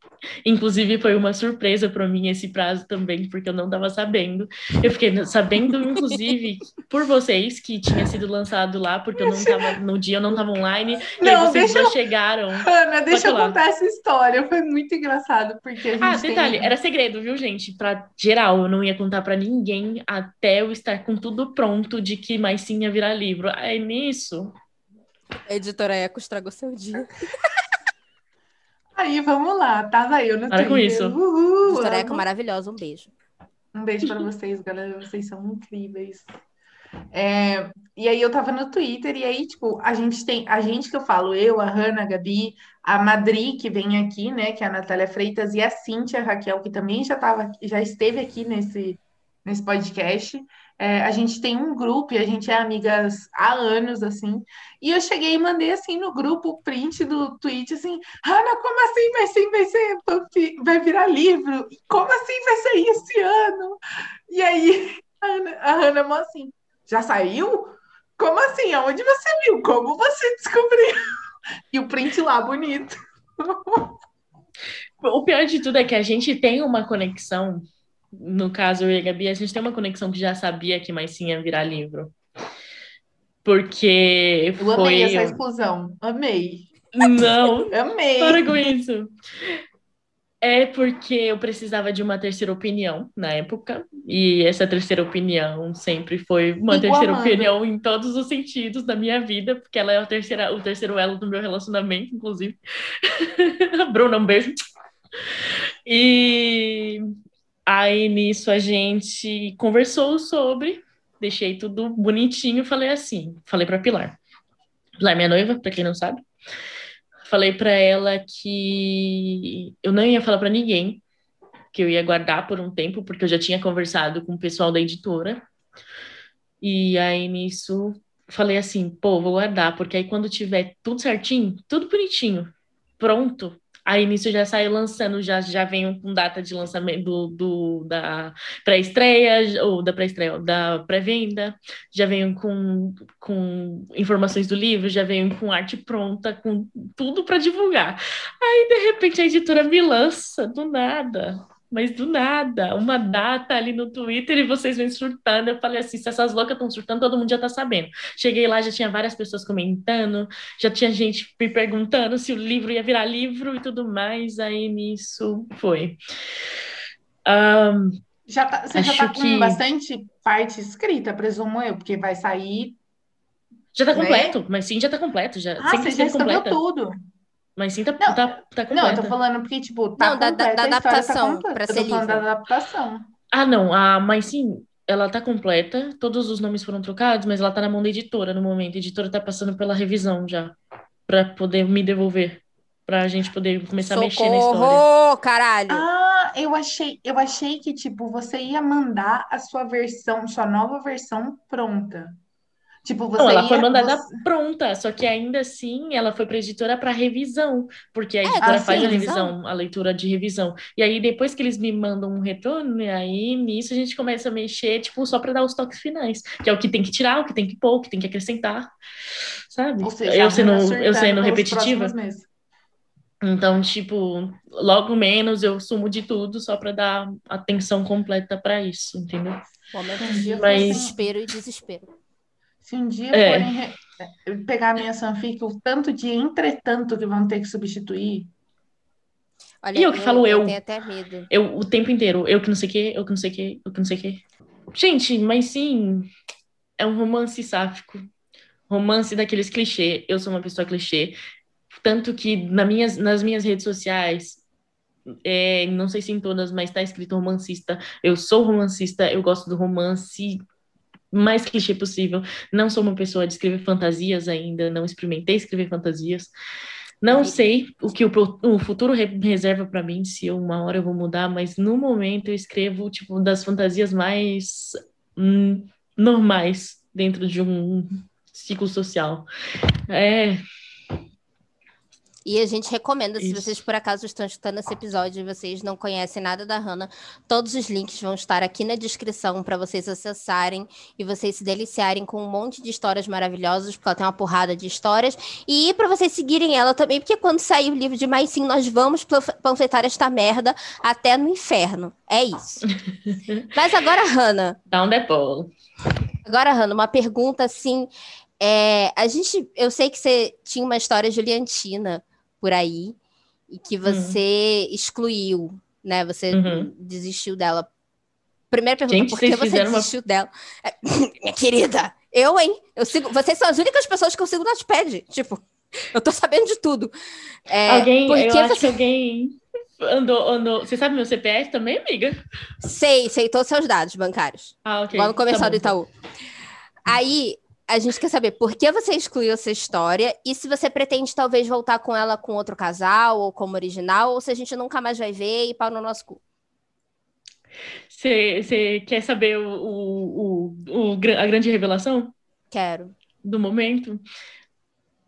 Inclusive, foi uma surpresa para mim esse prazo também, porque eu não estava sabendo. Eu fiquei sabendo, inclusive, por vocês, que tinha sido lançado lá, porque eu não estava, no dia eu não estava online, e aí Não, vocês deixa não eu- chegaram. Ana, deixa eu contar essa história. Foi muito engraçado, porque a gente Ah, tem- detalhe, era segredo, viu, gente? Pra geral, eu não ia contar pra ninguém até eu estar com tudo pronto de que mais sim ia virar livro. Aí nisso, A editora Eco estragou seu dia. (laughs) Aí, vamos lá. Tava eu no Para com Twitter. isso. Uhul, maravilhosa, um beijo. Um beijo pra vocês, galera. Vocês são incríveis. É, e aí eu tava no Twitter, e aí, tipo, a gente tem, a gente que eu falo, eu, a Hanna, a Gabi, a Madri, que vem aqui, né, que é a Natália Freitas, e a Cíntia Raquel, que também já tava, já esteve aqui nesse, nesse podcast. É, a gente tem um grupo e a gente é amigas há anos, assim. E eu cheguei e mandei, assim, no grupo o print do tweet, assim, Hanna, como assim vai ser, vai ser, vai virar livro? Como assim vai sair esse ano? E aí, (laughs) a Hanna, a Hanna falou assim, já saiu? Como assim? Aonde você viu? Como você descobriu? E o print lá, bonito. O pior de tudo é que a gente tem uma conexão, no caso eu e a Gabi, a gente tem uma conexão que já sabia que mais sim ia virar livro. Porque Eu amei foi. essa exclusão. Amei. Não, (laughs) Amei. para com isso. É porque eu precisava de uma terceira opinião na época, e essa terceira opinião sempre foi uma Igual terceira opinião em todos os sentidos da minha vida, porque ela é a terceira, o terceiro elo do meu relacionamento, inclusive. (laughs) Bruna, um beijo. E aí nisso a gente conversou sobre, deixei tudo bonitinho, falei assim, falei para Pilar. Pilar, minha noiva, para quem não sabe. Falei para ela que eu não ia falar para ninguém, que eu ia guardar por um tempo, porque eu já tinha conversado com o pessoal da editora. E aí nisso falei assim, pô, vou guardar, porque aí quando tiver tudo certinho, tudo bonitinho, pronto, aí nisso já saiu lançando, já, já venho com data de lançamento do, do- da pré-estreia, ou da pré-estreia, da pré-venda, já venho com, com informações do livro, já venho com arte pronta, com tudo para divulgar. Aí, de repente, a editora me lança, do nada. Mas do nada, uma data ali no Twitter e vocês vêm surtando. Eu falei assim: se essas loucas estão surtando, todo mundo já tá sabendo. Cheguei lá, já tinha várias pessoas comentando, já tinha gente me perguntando se o livro ia virar livro e tudo mais. Aí nisso foi. Ahn, Já tá- você já tá com que- bastante parte escrita, presumo eu, porque vai sair. já tá Né? completo, mas sim, já tá completo. Já, Ah, você já escreveu tudo. Mas sim, tá, Não, tá, tá Não, eu tô completa. falando porque, tipo, tá Não, da- da- completa, da tá adaptação, completa. pra Eu ser falando da adaptação. Ah, não, a, mas sim, ela tá completa, todos os nomes foram trocados, mas ela tá na mão da editora no momento. A editora tá passando pela revisão já, pra poder me devolver, pra gente poder começar a mexer na história. Socorro, caralho. Ah, eu achei, eu achei que, tipo, você ia mandar a sua versão, sua nova versão pronta. Tipo, você Não, ela foi ia- mandada você- pronta, só que ainda assim ela foi pra editora para revisão, porque a É, editora ah, faz sim, a revisão. a leitura de revisão. E aí depois que eles me mandam um retorno, e aí nisso a gente começa a mexer, tipo, só para dar os toques finais, que é o que tem que tirar, o que tem que pôr, o que tem que acrescentar, sabe? Seja, eu a sendo, eu sendo repetitiva. Então, tipo, logo menos eu sumo de tudo só para dar atenção completa para isso, entendeu? Momento de dia Mas- desespero e desespero. Se um dia É. forem re- pegar a minha fanfic, o tanto de entretanto que vão ter que substituir. Olha, E eu que falo eu. tenho até medo. Eu o tempo inteiro, eu que não sei o quê, eu que não sei o quê, eu que não sei o quê. Gente, mas sim, é um romance sáfico. Romance daqueles clichê. Eu sou uma pessoa clichê. Tanto que na minhas, nas minhas redes sociais, é, não sei se em todas, mas tá escrito romancista. Eu sou romancista, eu gosto do romance mais clichê possível. Não sou uma pessoa de escrever fantasias ainda, não experimentei escrever fantasias. Não sei o que o, futuro re- reserva para mim, se eu- uma hora eu vou mudar, mas no momento eu escrevo tipo das fantasias mais hum, normais dentro de um ciclo social. É, E a gente recomenda, se Isso. vocês por acaso estão escutando esse episódio e vocês não conhecem nada da Hannah, todos os links vão estar aqui na descrição para vocês acessarem e vocês se deliciarem com um monte de histórias maravilhosas, porque ela tem uma porrada de histórias. E para vocês seguirem ela também, porque quando sair o livro de Mais Sim, nós vamos panf- panfletar esta merda até no inferno. É isso. (laughs) Mas agora, Hannah, down the pole. Agora, Hannah, uma pergunta assim. é, a gente, eu sei que você tinha uma história juliantina por aí e que você excluiu, né? Você Uhum. desistiu dela. Primeira pergunta, Gente, por que você fizeram uma- desistiu dela? É, (laughs) Minha querida, eu, hein? Eu sigo, vocês são as únicas pessoas que eu sigo no Notepad. Tipo, (laughs) Eu tô sabendo de tudo. É, alguém, eu acho que alguém andou, andou. Você sabe meu CPF também, amiga? Sei, sei todos os seus dados bancários. Ah, ok. Lá no comercial tá do Itaú. Aí, a gente quer saber por que você excluiu essa história e se você pretende talvez voltar com ela com outro casal ou como original, ou se a gente nunca mais vai ver e pau no nosso cu. Você quer saber o, o, o, a grande revelação? Quero. Do momento?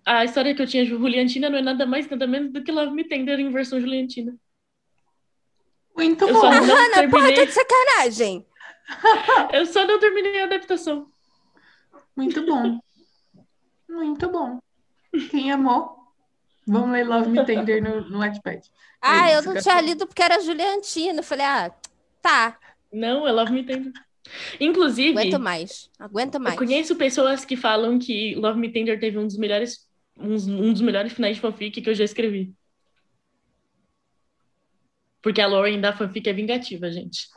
A história que eu tinha de Juliantina não é nada mais, nada menos do que Love Me Tender em versão Juliantina. Muito eu bom. Ana, terminei... porra, tá de sacanagem. eu só não terminei a adaptação. Muito bom. Muito bom. Quem amou? Vamos ler Love Me Tender no, no Wattpad. Ah, é eu não tinha lido porque era Juliantina. Falei, ah, tá. Não, é Love Me Tender. Inclusive. Aguento mais. Aguento mais. Eu conheço pessoas que falam que Love Me Tender teve um dos melhores, um, um dos melhores finais de fanfic que eu já escrevi. Porque a Lauren da fanfic é vingativa, gente.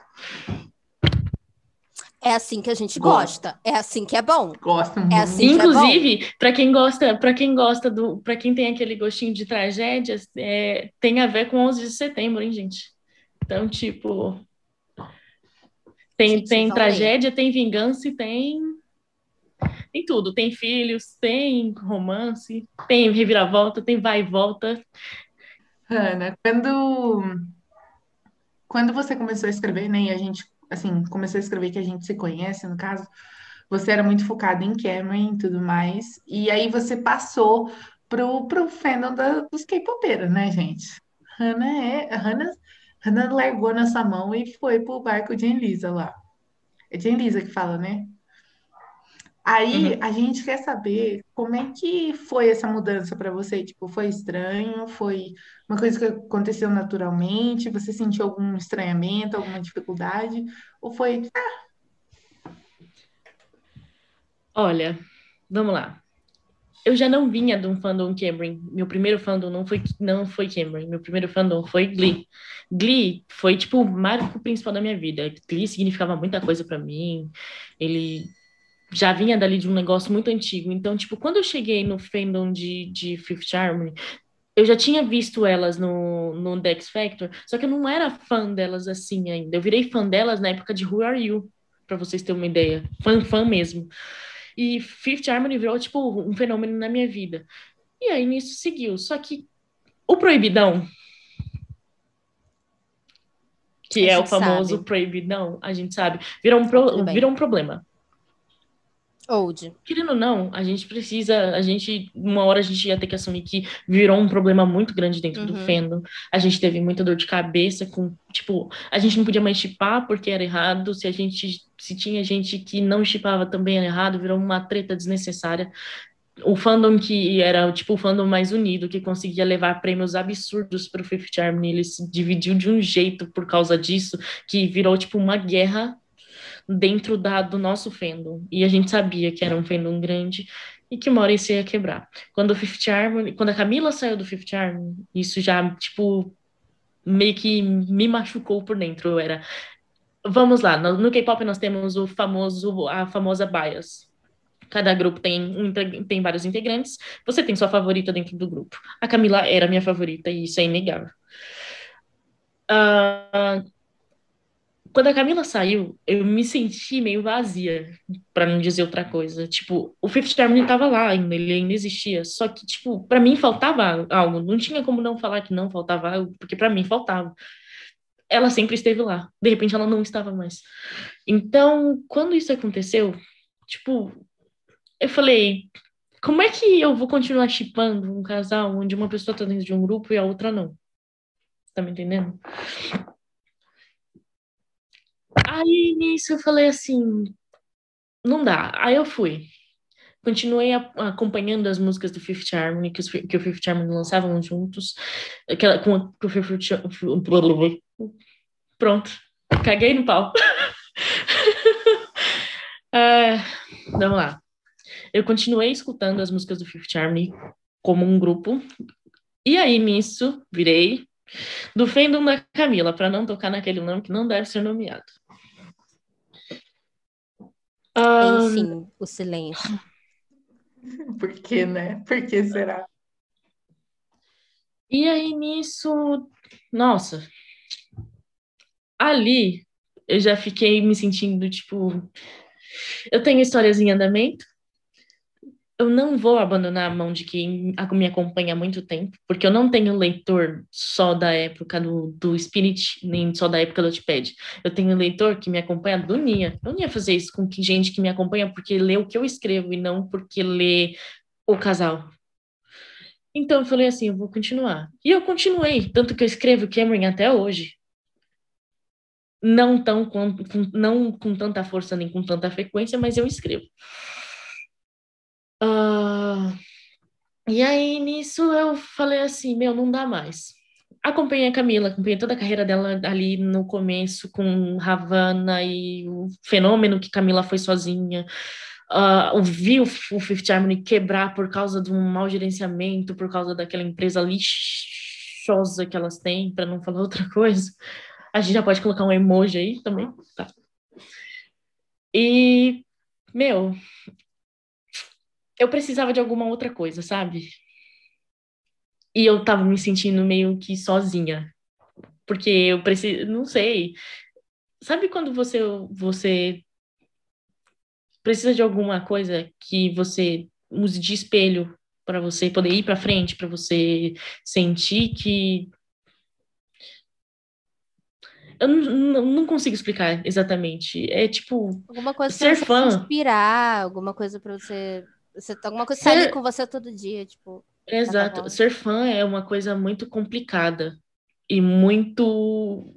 É assim que a gente gosta. É assim que é bom. Gosta. É assim Inclusive, é para quem gosta, para quem gosta do, para quem tem aquele gostinho de tragédias, é, tem a ver com 11 de setembro, hein, gente? Então, tipo, tem, gente, tem tragédia, tem vingança e tem tem tudo. Tem filhos, tem romance, tem reviravolta, tem vai e volta. Ana, quando quando você começou a escrever, né, e a gente assim, começou a escrever que a gente se conhece, no caso, você era muito focado em Cameron e tudo mais, e aí você passou pro, pro fandom da, dos K-popeiros, né, gente? Hannah é, Hannah, Hannah largou nossa mão e foi pro barco de Elisa lá. É de Elisa que fala, né? Aí uhum. a gente quer saber como é que foi essa mudança para você? Tipo, foi estranho? Foi uma coisa que aconteceu naturalmente? Você sentiu algum estranhamento, alguma dificuldade? Ou foi. Ah. Olha, vamos lá. Eu já não vinha de um fandom Cameron. Meu primeiro fandom não foi, não foi Cameron. Meu primeiro fandom foi Glee. Glee foi, tipo, o marco principal da minha vida. Glee significava muita coisa para mim. Ele já vinha dali de um negócio muito antigo. Então, tipo, quando eu cheguei no fandom de, de Fifth Harmony, eu já tinha visto elas no, no Dex Factor, só que eu não era fã delas assim ainda. Eu virei fã delas na época de Who Are You, para vocês terem uma ideia. Fã, fã mesmo. E Fifth Harmony virou, tipo, um fenômeno na minha vida. E aí, nisso seguiu. Só que o Proibidão, que é o famoso sabe. Proibidão, a gente sabe, virou um, pro, virou um problema. Old. Querendo ou não, a gente precisa, a gente, uma hora a gente ia ter que assumir que virou um problema muito grande dentro uhum. do fandom. A gente teve muita dor de cabeça com, tipo, a gente não podia mais chipar porque era errado, se a gente, se tinha gente que não chipava também era errado, virou uma treta desnecessária. O fandom que era, tipo, o fandom mais unido, que conseguia levar prêmios absurdos para o Fifth Harmony, ele se dividiu de um jeito por causa disso, que virou, tipo, uma guerra dentro da, do nosso fandom. E a gente sabia que era um fandom grande e que uma hora ia quebrar. Quando o Fifth Harmony, quando a Camila saiu do Fifth Harmony, isso já, tipo, meio que me machucou por dentro. Eu era. Vamos lá, no, no K-pop nós temos o famoso, a famosa bias. Cada grupo tem, tem vários integrantes. Você tem sua favorita dentro do grupo. A Camila era minha favorita, e isso é inegável. Uh, quando a Camila saiu, eu me senti meio vazia, para não dizer outra coisa. Tipo, o Fifth Harmony tava lá ainda, ele ainda existia. Só que, tipo, para mim faltava algo. Não tinha como não falar que não faltava algo, porque para mim faltava. Ela sempre esteve lá. De repente ela não estava mais. Então, quando isso aconteceu, tipo, eu falei, como é que eu vou continuar chipando um casal onde uma pessoa tá dentro de um grupo e a outra não? Tá me entendendo? Aí nisso eu falei assim, não dá. Aí eu fui. Continuei a, acompanhando as músicas do Fifth Harmony, que, os, que o Fifth Harmony lançavam juntos. Aquela, com, com o Fifth Pronto. Caguei no pau. uh, (laughs) vamos lá. Eu continuei escutando as músicas do Fifth Harmony como um grupo. E aí, nisso, virei do fandom da Camila, para não tocar naquele nome que não deve ser nomeado. Um... Enfim, o silêncio. (laughs) Por que, né? Por que será? E aí nisso, nossa, ali eu já fiquei me sentindo tipo, eu tenho histórias em andamento, eu não vou abandonar a mão de quem me acompanha há muito tempo, porque eu não tenho leitor só da época do, do Spirit, nem só da época do Notepad. Eu tenho leitor que me acompanha do Nia. Eu não ia fazer isso com gente que me acompanha porque lê o que eu escrevo e não porque lê o casal. Então eu falei assim, eu vou continuar. E eu continuei, tanto que eu escrevo Cameron até hoje. Não, tão com, com, não com tanta força nem com tanta frequência, mas eu escrevo. Uh, e aí, nisso, eu falei assim, meu, não dá mais. Acompanhei a Camila, acompanhei toda a carreira dela ali no começo com Havana e o fenômeno que Camila foi sozinha. Uh, vi o, o Fifth Harmony quebrar por causa de um mau gerenciamento, por causa daquela empresa lixosa que elas têm, para não falar outra coisa. A gente já pode colocar um emoji aí também, tá? E, meu, eu precisava de alguma outra coisa, sabe? E eu tava me sentindo meio que sozinha. Porque eu preciso, não sei. Sabe quando você você precisa de alguma coisa que você use de espelho para você poder ir para frente, para você sentir que eu não, não, consigo explicar exatamente. É tipo alguma coisa ser pra fã. inspirar, alguma coisa para você você tá alguma coisa tá Ser... tá ali com você todo dia, tipo. Exato. Ser fã é uma coisa muito complicada e muito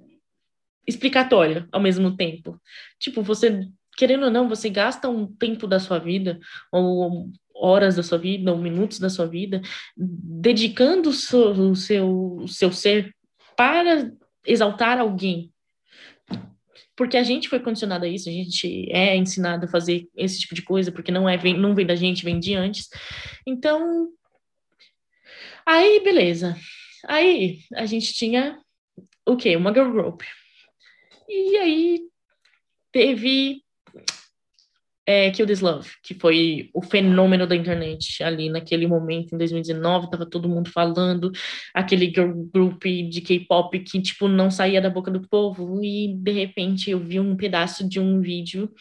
explicatória ao mesmo tempo. Tipo, você, querendo ou não, você gasta um tempo da sua vida, ou horas da sua vida, ou minutos da sua vida, dedicando o seu, o seu, o seu ser para exaltar alguém, porque a gente foi condicionado a isso, a gente é ensinado a fazer esse tipo de coisa, porque não é vem, não vem da gente, vem de antes. Então, aí beleza. Aí a gente tinha o quê? Uma girl group. E aí teve é, Kill This Love, que foi o fenômeno da internet ali naquele momento, em 2019, tava todo mundo falando, aquele girl group de K-pop que, tipo, não saía da boca do povo, e de repente eu vi um pedaço de um vídeo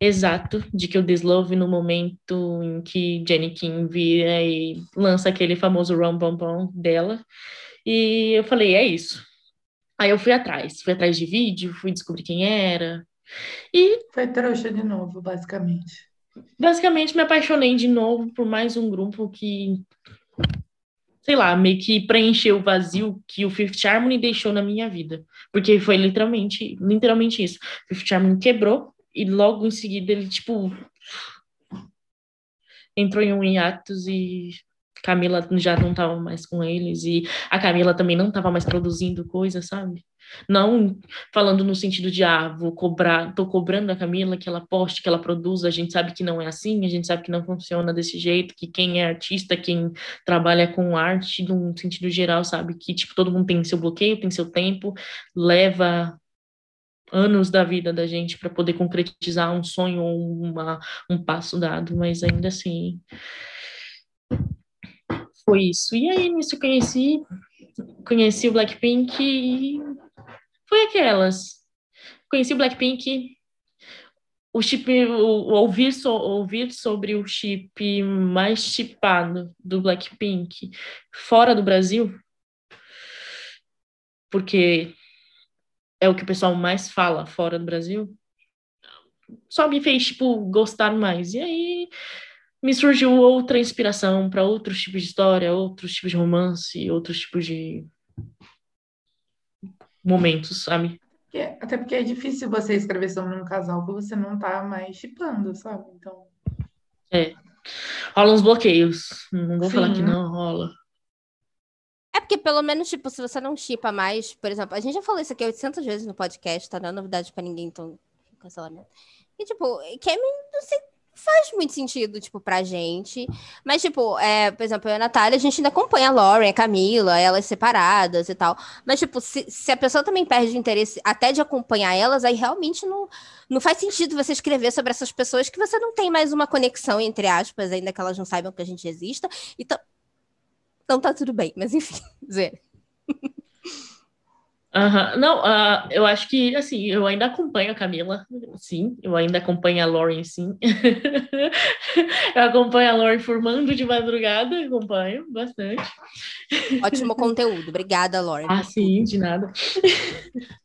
exato de Kill This Love no momento em que Jenny Kim vira e lança aquele famoso Bum dela, e eu falei, é isso. Aí eu fui atrás, fui atrás de vídeo, fui descobrir quem era, e foi trouxa de novo, basicamente. Basicamente me apaixonei de novo por mais um grupo que sei lá, meio que preencheu o vazio que o Fifth Harmony deixou na minha vida. Porque foi literalmente, literalmente isso. O Fifth Harmony quebrou e logo em seguida ele, tipo, entrou em um hiatus e Camila já não estava mais com eles e a Camila também não estava mais produzindo coisa, sabe? Não falando no sentido de, ah, vou cobrar, tô cobrando a Camila que ela poste, que ela produza, a gente sabe que não é assim, a gente sabe que não funciona desse jeito, que quem é artista, quem trabalha com arte, num sentido geral, sabe que, tipo, todo mundo tem seu bloqueio, tem seu tempo, leva anos da vida da gente para poder concretizar um sonho ou uma, um passo dado, mas ainda assim foi isso. E aí, nisso, eu conheci, conheci o Blackpink e foi aquelas. Conheci o Blackpink, o chip, o, ouvir, so, ouvir sobre o chip mais chipado do Blackpink fora do Brasil, porque é o que o pessoal mais fala fora do Brasil, só me fez, tipo, gostar mais. E aí me surgiu outra inspiração para outros tipos de história, outros tipos de romance, outros tipos de momentos, sabe? até porque é difícil você escrever sobre um casal que você não tá mais chipando, sabe? Então. É. Rola uns bloqueios. Não vou Sim. falar que não rola. É porque, pelo menos, tipo, se você não chipa mais, por exemplo, a gente já falou isso aqui 800 vezes no podcast, tá? Não é novidade pra ninguém, então, cancelamento. E, tipo, Kemi, não sei faz muito sentido, tipo, pra gente. Mas, tipo, é, por exemplo, eu e a Natália, a gente ainda acompanha a Lauren, a Camila, elas separadas e tal. Mas, tipo, se, se a pessoa também perde o interesse até de acompanhar elas, aí realmente não, não faz sentido você escrever sobre essas pessoas que você não tem mais uma conexão, entre aspas, ainda que elas não saibam que a gente exista. Então, então tá tudo bem, mas enfim. (laughs) Zé. Uhum. Não, uh, eu acho que, assim, eu ainda acompanho a Camila, sim, eu ainda acompanho a Lauren, sim. (laughs) eu acompanho a Lauren formando de madrugada, acompanho bastante. Ótimo conteúdo, obrigada, Lauren. Ah, sim, de nada.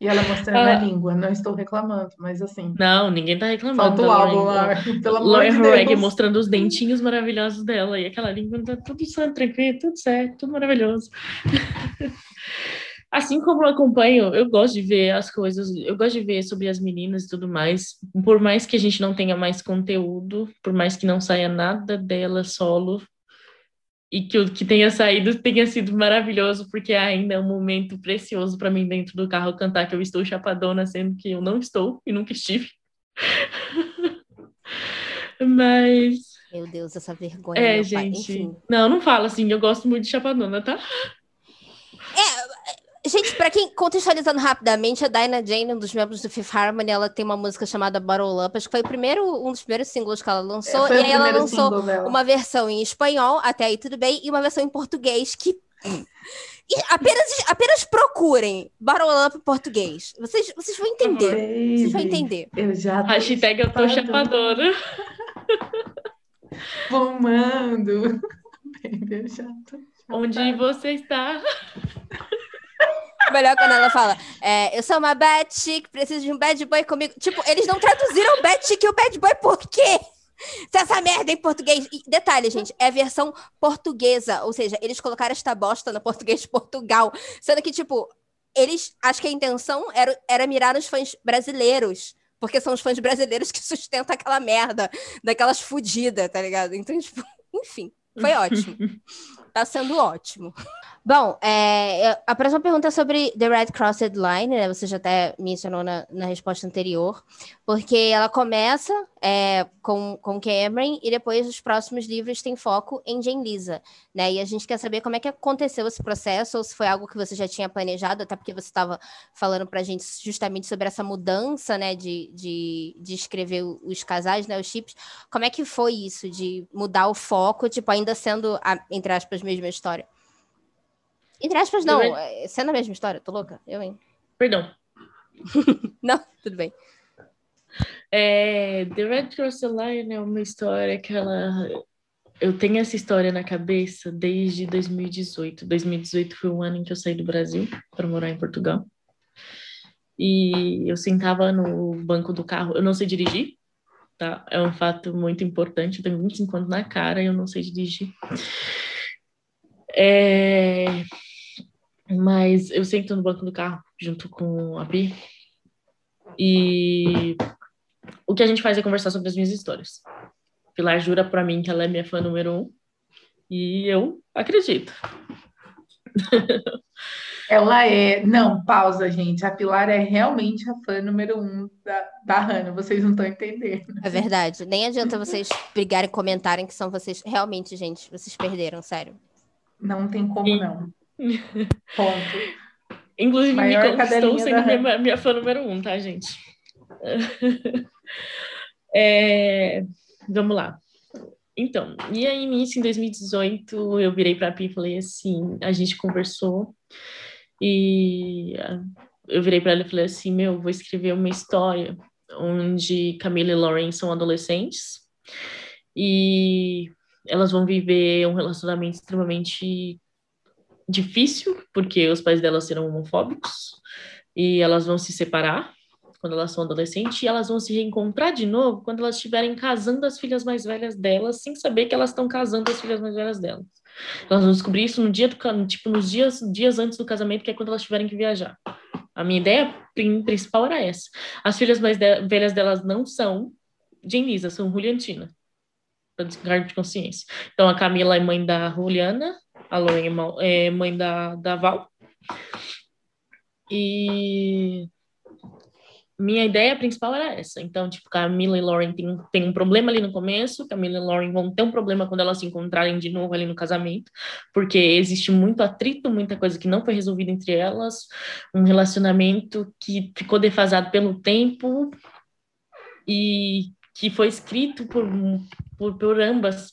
E ela mostrando uh, a língua, não estou reclamando, mas assim... Não, ninguém tá reclamando. Falta o álbum lá, (laughs) pelo amor Lauren de Deus. mostrando os dentinhos maravilhosos dela, e aquela língua tá tudo tranquilo, tudo certo, tudo maravilhoso. (laughs) assim como eu acompanho, eu gosto de ver as coisas, eu gosto de ver sobre as meninas e tudo mais. Por mais que a gente não tenha mais conteúdo, por mais que não saia nada dela solo, e que o que tenha saído tenha sido maravilhoso, porque ainda é um momento precioso para mim dentro do carro cantar que eu estou chapadona, sendo que eu não estou e nunca estive. (laughs) Mas. Meu Deus, essa vergonha. É, gente. Não, não fala assim, eu gosto muito de chapadona, tá? Gente, pra quem contextualizando rapidamente, a Dinah Jane, um dos membros do Fifth Harmony, ela tem uma música chamada Bottle Up, acho que foi o primeiro, um dos primeiros singles que ela lançou, é, e aí ela lançou uma versão em espanhol, até aí tudo bem, e uma versão em português que e apenas, apenas procurem Bottle Up português. Vocês, vocês vão entender. Baby, vocês vão entender. Eu já Hashtag eu tô chapadora. (laughs) Fumando. (laughs) Baby, eu já tô Onde você está? (laughs) Melhor quando ela fala, é, eu sou uma bad chick, preciso de um bad boy comigo. Tipo, eles não traduziram bad chick e o bad boy por quê? Se essa merda em português. E, detalhe, gente, é versão portuguesa. Ou seja, eles colocaram esta bosta no português de Portugal. Sendo que, tipo, eles. Acho que a intenção era, era mirar nos fãs brasileiros. Porque são os fãs brasileiros que sustentam aquela merda, daquelas fudidas, tá ligado? Então, tipo, (laughs) enfim, foi ótimo. (laughs) tá sendo ótimo. Bom, é, a próxima pergunta é sobre The Red Crossed Line, né? Você já até mencionou na, na resposta anterior, porque ela começa é, com, com Cameron e depois os próximos livros têm foco em Jane Lisa, né? E a gente quer saber como é que aconteceu esse processo, ou se foi algo que você já tinha planejado, até porque você estava falando para a gente justamente sobre essa mudança, né, de, de, de escrever os casais, né, os chips. Como é que foi isso, de mudar o foco, tipo, ainda sendo, entre aspas, mesma história? Entre aspas, não. É, sendo a mesma história, tô louca. Eu, hein? Perdão. (laughs) não, tudo bem. É, The Red Cross Line é uma história que ela. Eu tenho essa história na cabeça desde 2018. 2018 foi o ano em que eu saí do Brasil para morar em Portugal. E eu sentava no banco do carro. Eu não sei dirigir, tá? É um fato muito importante. Eu tenho 25 anos na cara e eu não sei dirigir. É... Mas eu sento no banco do carro junto com a Pi e o que a gente faz é conversar sobre as minhas histórias. Pilar jura para mim que ela é minha fã número um e eu acredito. Ela é. Não, pausa, gente. A Pilar é realmente a fã número um da, da Hannah. Vocês não estão entendendo. É verdade. Nem adianta vocês brigarem e comentarem que são vocês. Realmente, gente, vocês perderam, sério. Não tem como não. (laughs) Ponto. Inclusive, Maior me conquistou sendo minha, minha fã número um, tá, gente? (laughs) é, vamos lá. Então, e aí, início em 2018, eu virei para a Pi e falei assim: a gente conversou e eu virei para ela e falei assim: meu, vou escrever uma história onde Camila e Lauren são adolescentes e elas vão viver um relacionamento extremamente difícil, porque os pais delas serão homofóbicos e elas vão se separar quando elas são adolescentes e elas vão se reencontrar de novo quando elas estiverem casando as filhas mais velhas delas, sem saber que elas estão casando as filhas mais velhas delas. Elas vão descobrir isso no dia do tipo nos dias dias antes do casamento, que é quando elas tiverem que viajar. A minha ideia principal era essa. As filhas mais de velhas delas não são Jane Lisa, são Juliantina. Para descargo de consciência. Então a Camila é mãe da Juliana, a Lauren é mãe da, da Val. E minha ideia principal era essa. Então, tipo, Camila e Lauren tem, tem um problema ali no começo, Camila e Lauren vão ter um problema quando elas se encontrarem de novo ali no casamento, porque existe muito atrito, muita coisa que não foi resolvida entre elas, um relacionamento que ficou defasado pelo tempo e que foi escrito por, por, por ambas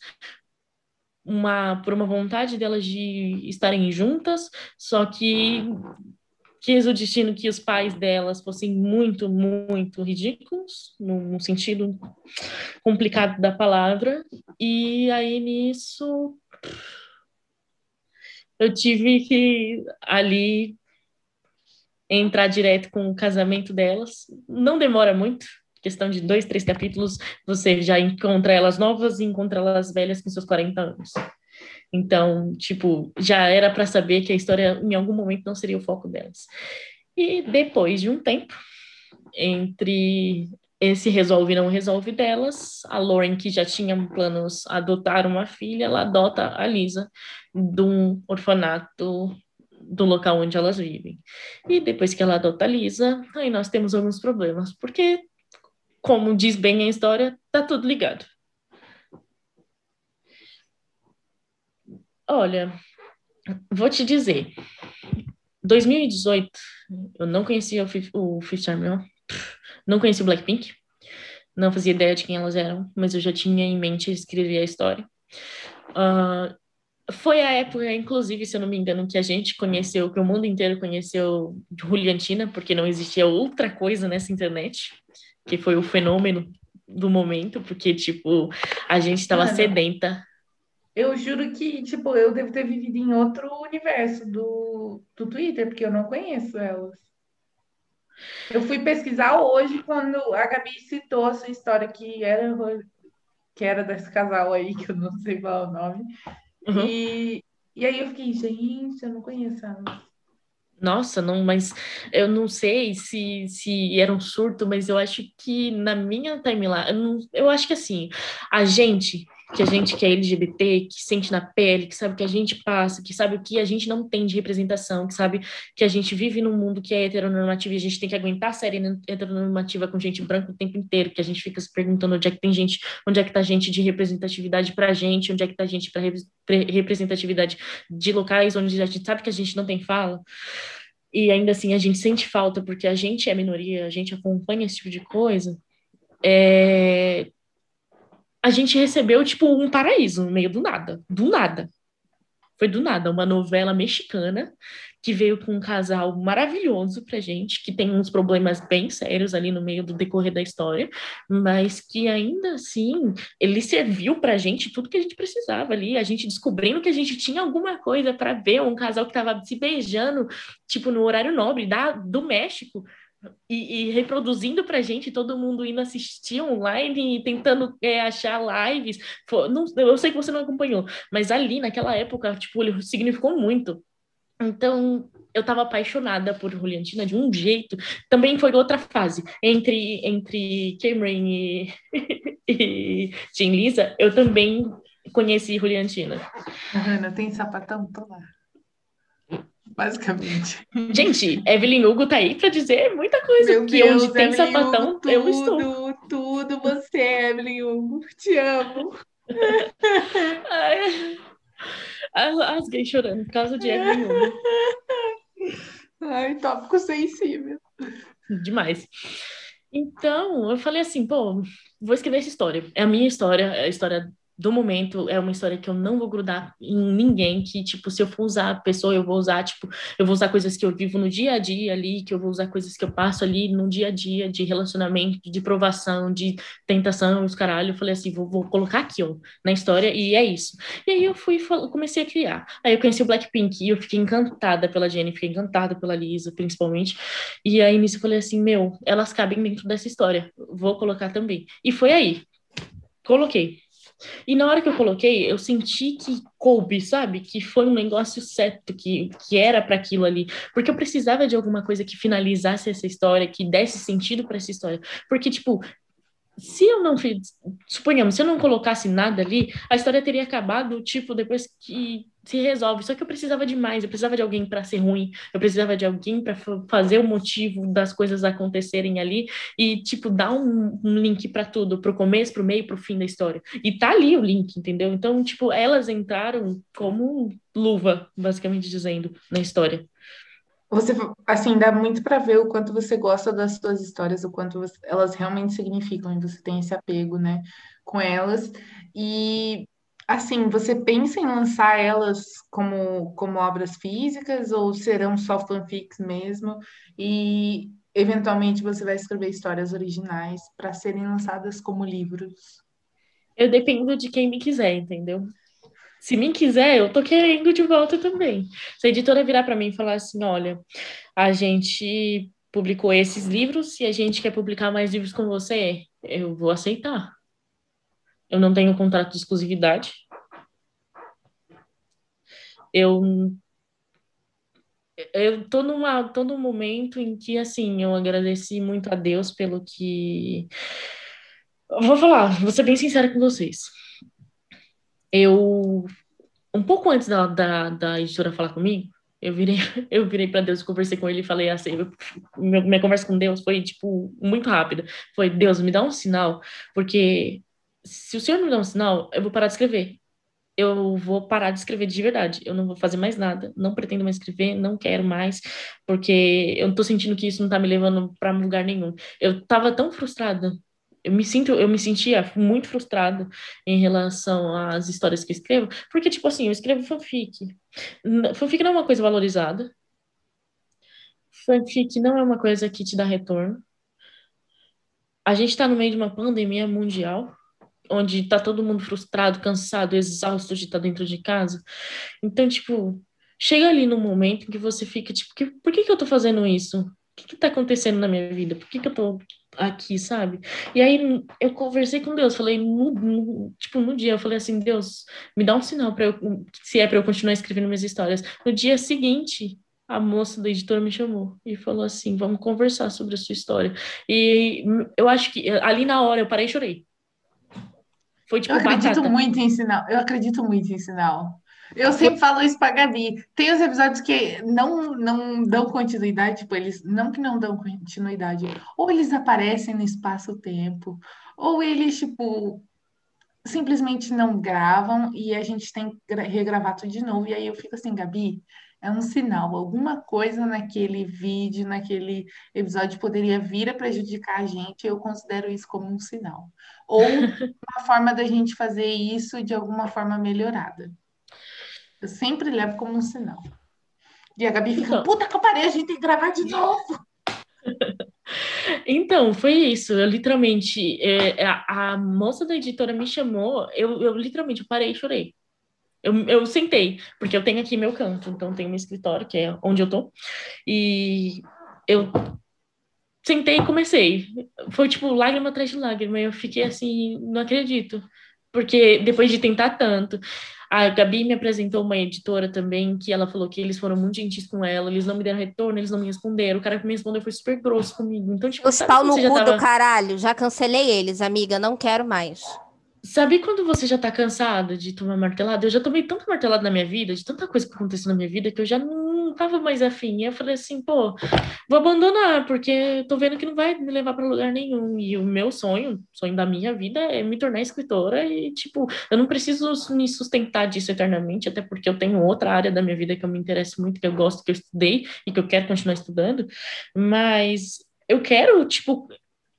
uma por uma vontade delas de estarem juntas, só que quis o destino que os pais delas fossem muito, muito ridículos, no, sentido complicado da palavra, e aí nisso eu tive que ali entrar direto com o casamento delas. Não demora muito, questão de dois, três capítulos, você já encontra elas novas e encontra elas velhas com seus 40 anos. Então, tipo, já era para saber que a história em algum momento não seria o foco delas. E depois de um tempo, entre esse resolve e não resolve delas, a Lauren, que já tinha planos adotar uma filha, ela adota a Lisa de um orfanato do local onde elas vivem. E depois que ela adota a Lisa, aí nós temos alguns problemas, porque, como diz bem a história, tá tudo ligado. Olha, vou te dizer, 2018, eu não conhecia o, o Fifth Harmony, não conhecia o Blackpink, não fazia ideia de quem elas eram, mas eu já tinha em mente escrever a história. Uh, foi a época, inclusive, se eu não me engano, que a gente conheceu, que o mundo inteiro conheceu Juliantina, porque não existia outra coisa nessa internet, que foi o fenômeno do momento, porque, tipo, a gente estava sedenta eu juro que, tipo, eu devo ter vivido em outro universo do, do Twitter, porque eu não conheço elas. Eu fui pesquisar hoje quando a Gabi citou a sua história que era, que era desse casal aí, que eu não sei qual é o nome. Uhum. E, e aí eu fiquei, gente, eu não conheço elas. Nossa, não, mas eu não sei se, se era um surto, mas eu acho que na minha timeline, eu, eu acho que assim, a gente que a gente que é LGBT, que sente na pele, que sabe o que a gente passa, que sabe o que a gente não tem de representação, que sabe que a gente vive num mundo que é heteronormativo e a gente tem que aguentar a série heteronormativa com gente branca o tempo inteiro, que a gente fica se perguntando onde é que tem gente, onde é que tá gente de representatividade pra gente, onde é que tá gente para representatividade de locais onde a gente sabe que a gente não tem fala. E ainda assim a gente sente falta porque a gente é minoria, a gente acompanha esse tipo de coisa. É, a gente recebeu, tipo, um paraíso no meio do nada. Do nada. Foi do nada. Uma novela mexicana que veio com um casal maravilhoso pra gente, que tem uns problemas bem sérios ali no meio do decorrer da história, mas que ainda assim ele serviu pra gente tudo que a gente precisava ali, a gente descobrindo que a gente tinha alguma coisa para ver um casal que tava se beijando, tipo, no horário nobre da, do México e, e, reproduzindo pra gente, todo mundo indo assistir online e tentando é, achar lives. não, eu sei que você não acompanhou, mas ali naquela época, tipo, ele significou muito. Então, eu estava apaixonada por Juliantina de um jeito. Também foi outra fase. Entre, entre Cameron e, (laughs) e Tim Lisa, eu também conheci Juliantina. Ana, tem sapatão? Tô lá basicamente. Gente, Evelyn Hugo tá aí para dizer muita coisa, Meu porque Deus, onde tem Evelyn sapatão, Hugo, tudo, eu estou. Tudo, você, Evelyn Hugo, te amo. (laughs) Ai, rasguei chorando por causa de Evelyn Hugo. Ai, tópico sensível. Demais. Então, eu falei assim, pô, vou escrever essa história. É a minha história, é a história do momento é uma história que eu não vou grudar em ninguém, que, tipo, se eu for usar a pessoa, eu vou usar, tipo, eu vou usar coisas que eu vivo no dia a dia ali, que eu vou usar coisas que eu passo ali no dia a dia, de relacionamento, de provação, de tentação, os caralho. Eu falei assim, vou, vou colocar aqui, ó, na história, e é isso. E aí eu fui, comecei a criar. Aí eu conheci o Blackpink e eu fiquei encantada pela Jenny, fiquei encantada pela Lisa, principalmente. E aí nisso eu falei assim, meu, elas cabem dentro dessa história, vou colocar também. E foi aí. Coloquei. E na hora que eu coloquei, eu senti que coube, sabe? Que foi um negócio certo, que, que era para aquilo ali. Porque eu precisava de alguma coisa que finalizasse essa história, que desse sentido para essa história. Porque, tipo, se eu não fiz, suponhamos, se eu não colocasse nada ali, a história teria acabado, tipo, depois que se resolve. Só que eu precisava de mais, eu precisava de alguém para ser ruim, eu precisava de alguém para fazer o motivo das coisas acontecerem ali e tipo dar um, um link para tudo, para o começo, para o meio, para o fim da história. E tá ali o link, entendeu? Então, tipo, elas entraram como luva, basicamente dizendo, na história. Você, assim, dá muito para ver o quanto você gosta das suas histórias, o quanto você, elas realmente significam e você tem esse apego, né, com elas. E assim, você pensa em lançar elas como, como obras físicas ou serão só fanfics mesmo? E eventualmente você vai escrever histórias originais para serem lançadas como livros? Eu dependo de quem me quiser, entendeu? Se me quiser, eu tô querendo de volta também. Se a editora virar para mim e falar assim, olha, a gente publicou esses livros e a gente quer publicar mais livros com você, eu vou aceitar. Eu não tenho contrato de exclusividade. Eu eu tô numa tô num momento em que assim, eu agradeci muito a Deus pelo que vou falar, vou ser bem sincera com vocês. Eu um pouco antes da, da, da editora falar comigo, eu virei, (laughs) eu virei para Deus, conversei com ele e falei assim, eu, minha conversa com Deus foi tipo muito rápida. Foi Deus me dá um sinal, porque se o Senhor me dá um sinal, eu vou parar de escrever. Eu vou parar de escrever de verdade. Eu não vou fazer mais nada. Não pretendo mais escrever, não quero mais, porque eu tô sentindo que isso não tá me levando para lugar nenhum. Eu tava tão frustrada eu me sinto, eu me sentia muito frustrada em relação às histórias que eu escrevo, porque, tipo assim, eu escrevo fanfic. Fanfic não é uma coisa valorizada. Fanfic não é uma coisa que te dá retorno. A gente está no meio de uma pandemia mundial, onde está todo mundo frustrado, cansado, exausto de estar tá dentro de casa. Então, tipo, chega ali no momento em que você fica, tipo, que, por que, que eu tô fazendo isso? O que, que tá acontecendo na minha vida? Por que, que eu tô aqui, sabe? E aí eu conversei com Deus, falei, no, no, tipo, no dia, eu falei assim, Deus, me dá um sinal para eu, se é para eu continuar escrevendo minhas histórias. No dia seguinte, a moça da editora me chamou e falou assim, vamos conversar sobre a sua história. E eu acho que ali na hora eu parei e chorei. Foi tipo Eu acredito batata. muito em sinal. Eu acredito muito em sinal. Eu sempre falo isso pra Gabi. Tem os episódios que não, não dão continuidade, tipo, eles não que não dão continuidade, ou eles aparecem no espaço-tempo, ou eles, tipo, simplesmente não gravam e a gente tem que regravar tudo de novo. E aí eu fico assim, Gabi, é um sinal, alguma coisa naquele vídeo, naquele episódio poderia vir a prejudicar a gente, eu considero isso como um sinal. Ou (laughs) uma forma da gente fazer isso de alguma forma melhorada. Eu sempre levo como um sinal. E a Gabi fica, então, puta que eu parei, a gente tem que gravar de novo. (laughs) Então, foi isso. Eu literalmente, é, é, a, a, moça da editora me chamou, eu, eu literalmente parei e chorei. Eu, eu sentei, porque eu tenho aqui meu canto, então tenho meu escritório, que é onde eu tô, e eu sentei e comecei. Foi tipo lágrima atrás de lágrima, eu fiquei assim, não acredito, porque depois de tentar tanto, a Gabi me apresentou uma editora também, que ela falou que eles foram muito gentis com ela, eles não me deram retorno, eles não me responderam. O cara que me respondeu foi super grosso comigo. Então, tipo, Os pau no cu tava... do caralho, já cancelei eles, amiga, não quero mais. Sabe quando você já tá cansada de tomar martelada? Eu já tomei tanto martelado na minha vida, de tanta coisa que aconteceu na minha vida, que eu já não tava mais afim. Eu falei assim, pô, vou abandonar, porque tô vendo que não vai me levar para lugar nenhum. E o meu sonho, sonho da minha vida, é me tornar escritora. E, tipo, eu não preciso me sustentar disso eternamente, até porque eu tenho outra área da minha vida que eu me interesso muito, que eu gosto, que eu estudei e que eu quero continuar estudando. Mas eu quero, tipo,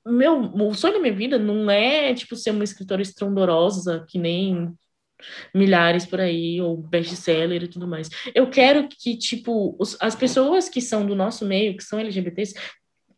meu, o sonho da minha vida não é, tipo, ser uma escritora estrondorosa, que nem milhares por aí, ou best-seller e tudo mais. Eu quero que, tipo, os, as pessoas que são do nosso meio, que são LGBTs,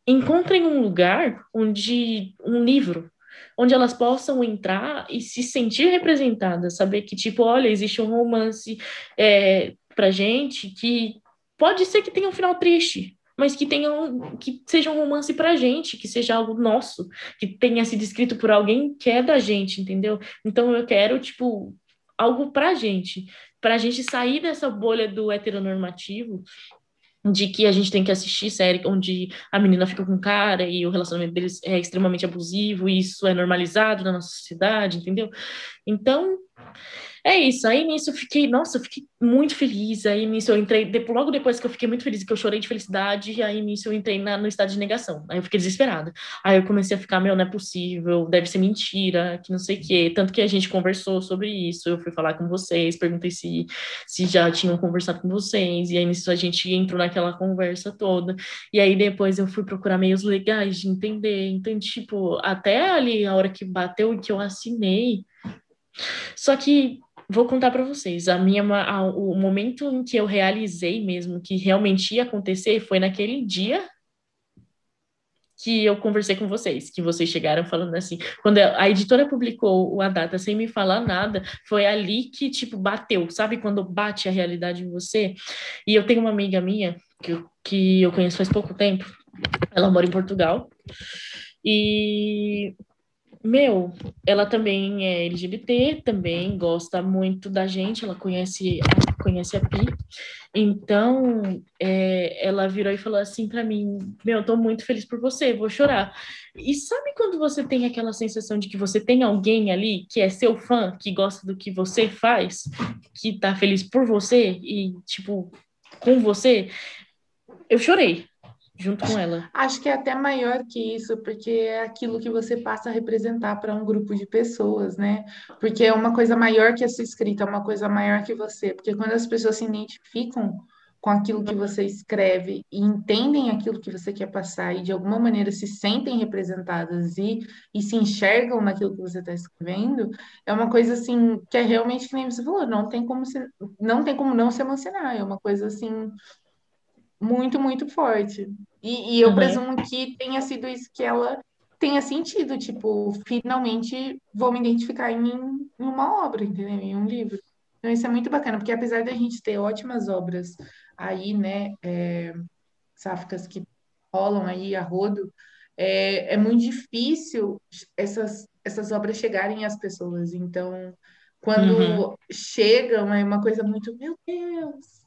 encontrem um lugar onde, um livro, onde elas possam entrar e se sentir representadas, saber que, tipo, olha, existe um romance é, pra gente que pode ser que tenha um final triste, mas que tenha um, que seja um romance pra gente, que seja algo nosso, que tenha sido escrito por alguém que é da gente, entendeu? Então eu quero, tipo, algo pra gente, pra gente sair dessa bolha do heteronormativo, de que a gente tem que assistir série onde a menina fica com o cara e o relacionamento deles é extremamente abusivo, e isso é normalizado na nossa sociedade, entendeu? Então, é isso. Aí nisso eu fiquei, nossa, eu fiquei muito feliz. Aí nisso eu entrei, depois, logo depois que eu fiquei muito feliz, que eu chorei de felicidade, aí nisso eu entrei na, no estado de negação. Aí eu fiquei desesperada. Aí eu comecei a ficar, meu, não é possível, deve ser mentira, que não sei o quê. Tanto que a gente conversou sobre isso, eu fui falar com vocês, perguntei se, se já tinham conversado com vocês, e aí nisso a gente entrou naquela conversa toda. E aí depois eu fui procurar meios legais de entender. Então, tipo, até ali a hora que bateu e que eu assinei. Só que vou contar para vocês. A minha, a, o momento em que eu realizei mesmo que realmente ia acontecer foi naquele dia que eu conversei com vocês, que vocês chegaram falando assim, quando a editora publicou a data sem me falar nada, foi ali que, tipo, bateu, sabe quando bate a realidade em você? E eu tenho uma amiga minha, que eu, que eu conheço faz pouco tempo, ela mora em Portugal, e meu, ela também é LGBT, também gosta muito da gente, ela conhece, conhece a Pi. Então, é, ela virou e falou assim para mim: Meu, eu tô muito feliz por você, vou chorar. E sabe quando você tem aquela sensação de que você tem alguém ali que é seu fã, que gosta do que você faz, que tá feliz por você e, tipo, com você? Eu chorei, junto com ela. Acho que é até maior que isso, porque é aquilo que você passa a representar para um grupo de pessoas, né? Porque é uma coisa maior que a sua escrita, é uma coisa maior que você. Porque quando as pessoas se identificam com aquilo que você escreve e entendem aquilo que você quer passar e de alguma maneira se sentem representadas e, e se enxergam naquilo que você está escrevendo, é uma coisa assim que é realmente que nem você falou, não tem como se, não tem como não se emocionar, é uma coisa assim muito, muito forte. E, e eu uhum. presumo que tenha sido isso que ela tenha sentido, tipo, finalmente vou me identificar em, em uma obra, entendeu? Em um livro. Então isso é muito bacana, porque apesar da gente ter ótimas obras aí, né, é, sáficas que rolam aí a rodo, é, é muito difícil essas, essas obras chegarem às pessoas. Então, quando uhum. chegam, é uma coisa muito, meu Deus,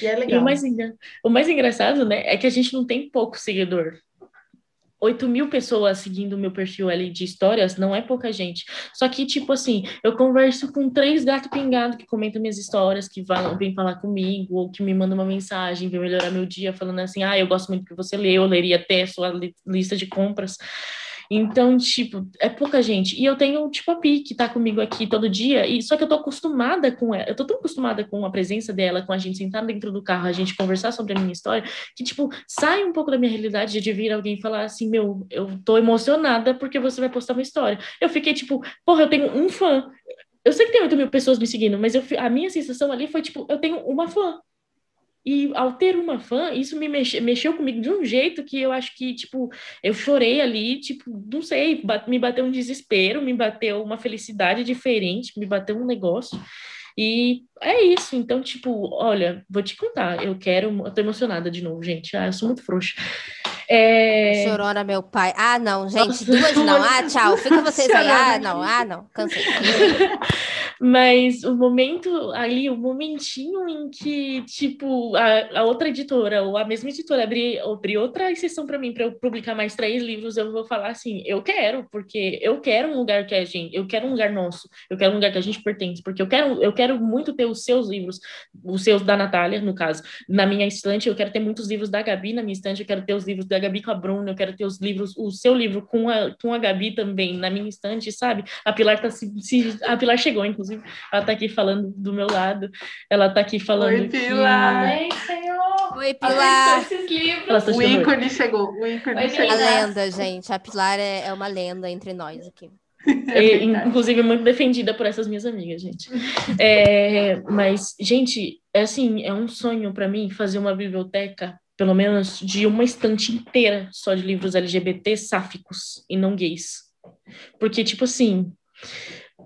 e é legal. E o mais, o mais engraçado, né, é que a gente não tem pouco seguidor. 8 mil pessoas seguindo o meu perfil ali de histórias não é pouca gente. Só que, tipo assim, eu converso com três gatos pingados que comentam minhas histórias, que vão, vêm falar comigo, ou que me mandam uma mensagem, vem melhorar meu dia, falando assim: ah, eu gosto muito que você lê, eu leria até a sua lista de compras. Então, tipo, é pouca gente. E eu tenho, tipo, a Pi, que tá comigo aqui todo dia, e só que eu tô acostumada com ela, eu tô tão acostumada com a presença dela, com a gente sentar dentro do carro, a gente conversar sobre a minha história, que, tipo, sai um pouco da minha realidade de vir alguém falar assim, meu, eu tô emocionada porque você vai postar uma história. Eu fiquei, tipo, porra, eu tenho um fã. Eu sei que tem 8 mil pessoas me seguindo, mas eu, a minha sensação ali foi, tipo, eu tenho uma fã. E ao ter uma fã, isso me mexe, mexeu comigo de um jeito que eu acho que, tipo, eu chorei ali, tipo, não sei, me bateu um desespero, me bateu uma felicidade diferente, me bateu um negócio. E é isso. Então, tipo, olha, vou te contar, eu quero, eu tô emocionada de novo, gente. Ah, eu sou muito frouxa. É... Chorona, meu pai. Ah, não, gente, Nossa, duas não. (laughs) Ah, tchau. Fica vocês aí. Ah, não, ah, não. Cansei. (laughs) Mas o momento ali, o momentinho em que, tipo, a, a outra editora ou a mesma editora abrir, abrir outra exceção para mim para eu publicar mais três livros, eu vou falar assim, eu quero, porque eu quero um lugar que a gente, eu quero um lugar nosso, eu quero um lugar que a gente pertence, porque eu quero, eu quero muito ter os seus livros, os seus da Natália, no caso, na minha estante, eu quero ter muitos livros da Gabi na minha estante, eu quero ter os livros da Gabi com a Bruna, eu quero ter os livros, o seu livro com a, com a Gabi também na minha estante, sabe? A Pilar tá se, se a Pilar chegou, inclusive, ela tá aqui falando do meu lado, ela tá aqui falando Oi, Pilar! Que... Oi, Senhor! Oi, Pilar! Tá o ícone chegou, o ícone Oi, chegou. A lenda, gente, a Pilar é, é uma lenda entre nós aqui. É inclusive muito defendida por essas minhas amigas, gente. É, mas, gente, é assim, é um sonho para mim fazer uma biblioteca pelo menos de uma estante inteira só de livros LGBT sáficos e não gays. Porque, tipo assim,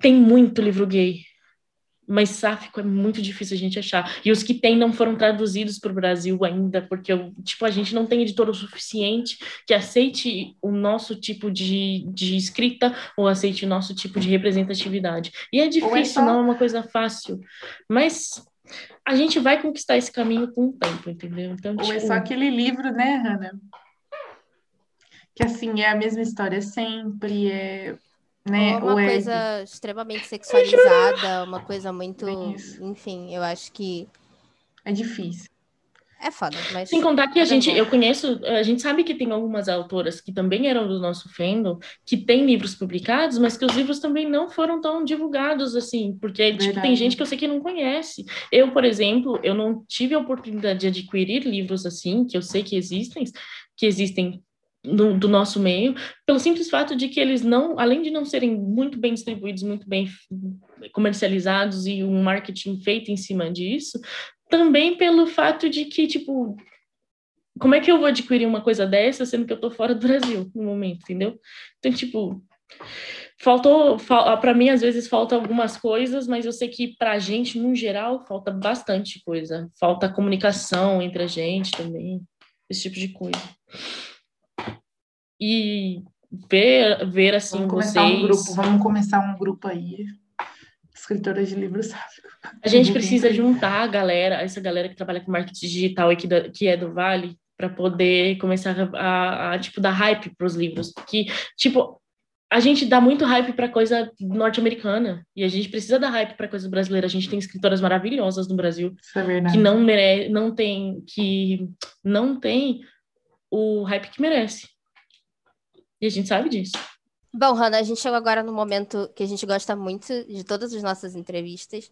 tem muito livro gay, mas sáfico é muito difícil a gente achar. E os que tem não foram traduzidos para o Brasil ainda, porque, tipo, a gente não tem editor o suficiente que aceite o nosso tipo de, de escrita ou aceite o nosso tipo de representatividade. E é, é difícil, é só... não é uma coisa fácil. Mas a gente vai conquistar esse caminho com o tempo, entendeu? Então, Ou tipo... é só aquele livro, né, Hannah? Que assim, é a mesma história sempre, é. Né? Ou uma Ou coisa é... extremamente sexualizada, uma coisa muito. Enfim, eu acho que. É difícil. É foda, mas. Sem contar que a gente, eu conheço, a gente sabe que tem algumas autoras que também eram do nosso fandom, que têm livros publicados, mas que os livros também não foram tão divulgados assim, porque tipo, tem gente que eu sei que não conhece. Eu, por exemplo, eu não tive a oportunidade de adquirir livros assim, que eu sei que existem, que existem do, do, nosso meio, pelo simples fato de que eles não, além de não serem muito bem distribuídos, muito bem comercializados e um marketing feito em cima disso, também pelo fato de que, tipo, como é que eu vou adquirir uma coisa dessa sendo que eu tô fora do Brasil no momento, entendeu? Então, tipo, faltou, fal, para mim às vezes falta algumas coisas, mas eu sei que pra gente no geral falta bastante coisa. Falta comunicação entre a gente também, esse tipo de coisa e ver, ver assim vamos vocês. Um grupo, vamos começar um grupo aí. Escritoras de livros sáficos. A gente precisa juntar a galera, essa galera que trabalha com marketing digital aqui da, que é do Vale, para poder começar a, a, a, tipo dar hype para os livros, porque tipo a gente dá muito hype para coisa norte-americana e a gente precisa dar hype para coisa brasileira. A gente tem escritoras maravilhosas no Brasil é que não mere não tem que não tem o hype que merece. E a gente sabe disso. Bom, Hanna, a gente chegou agora no momento que a gente gosta muito de todas as nossas entrevistas,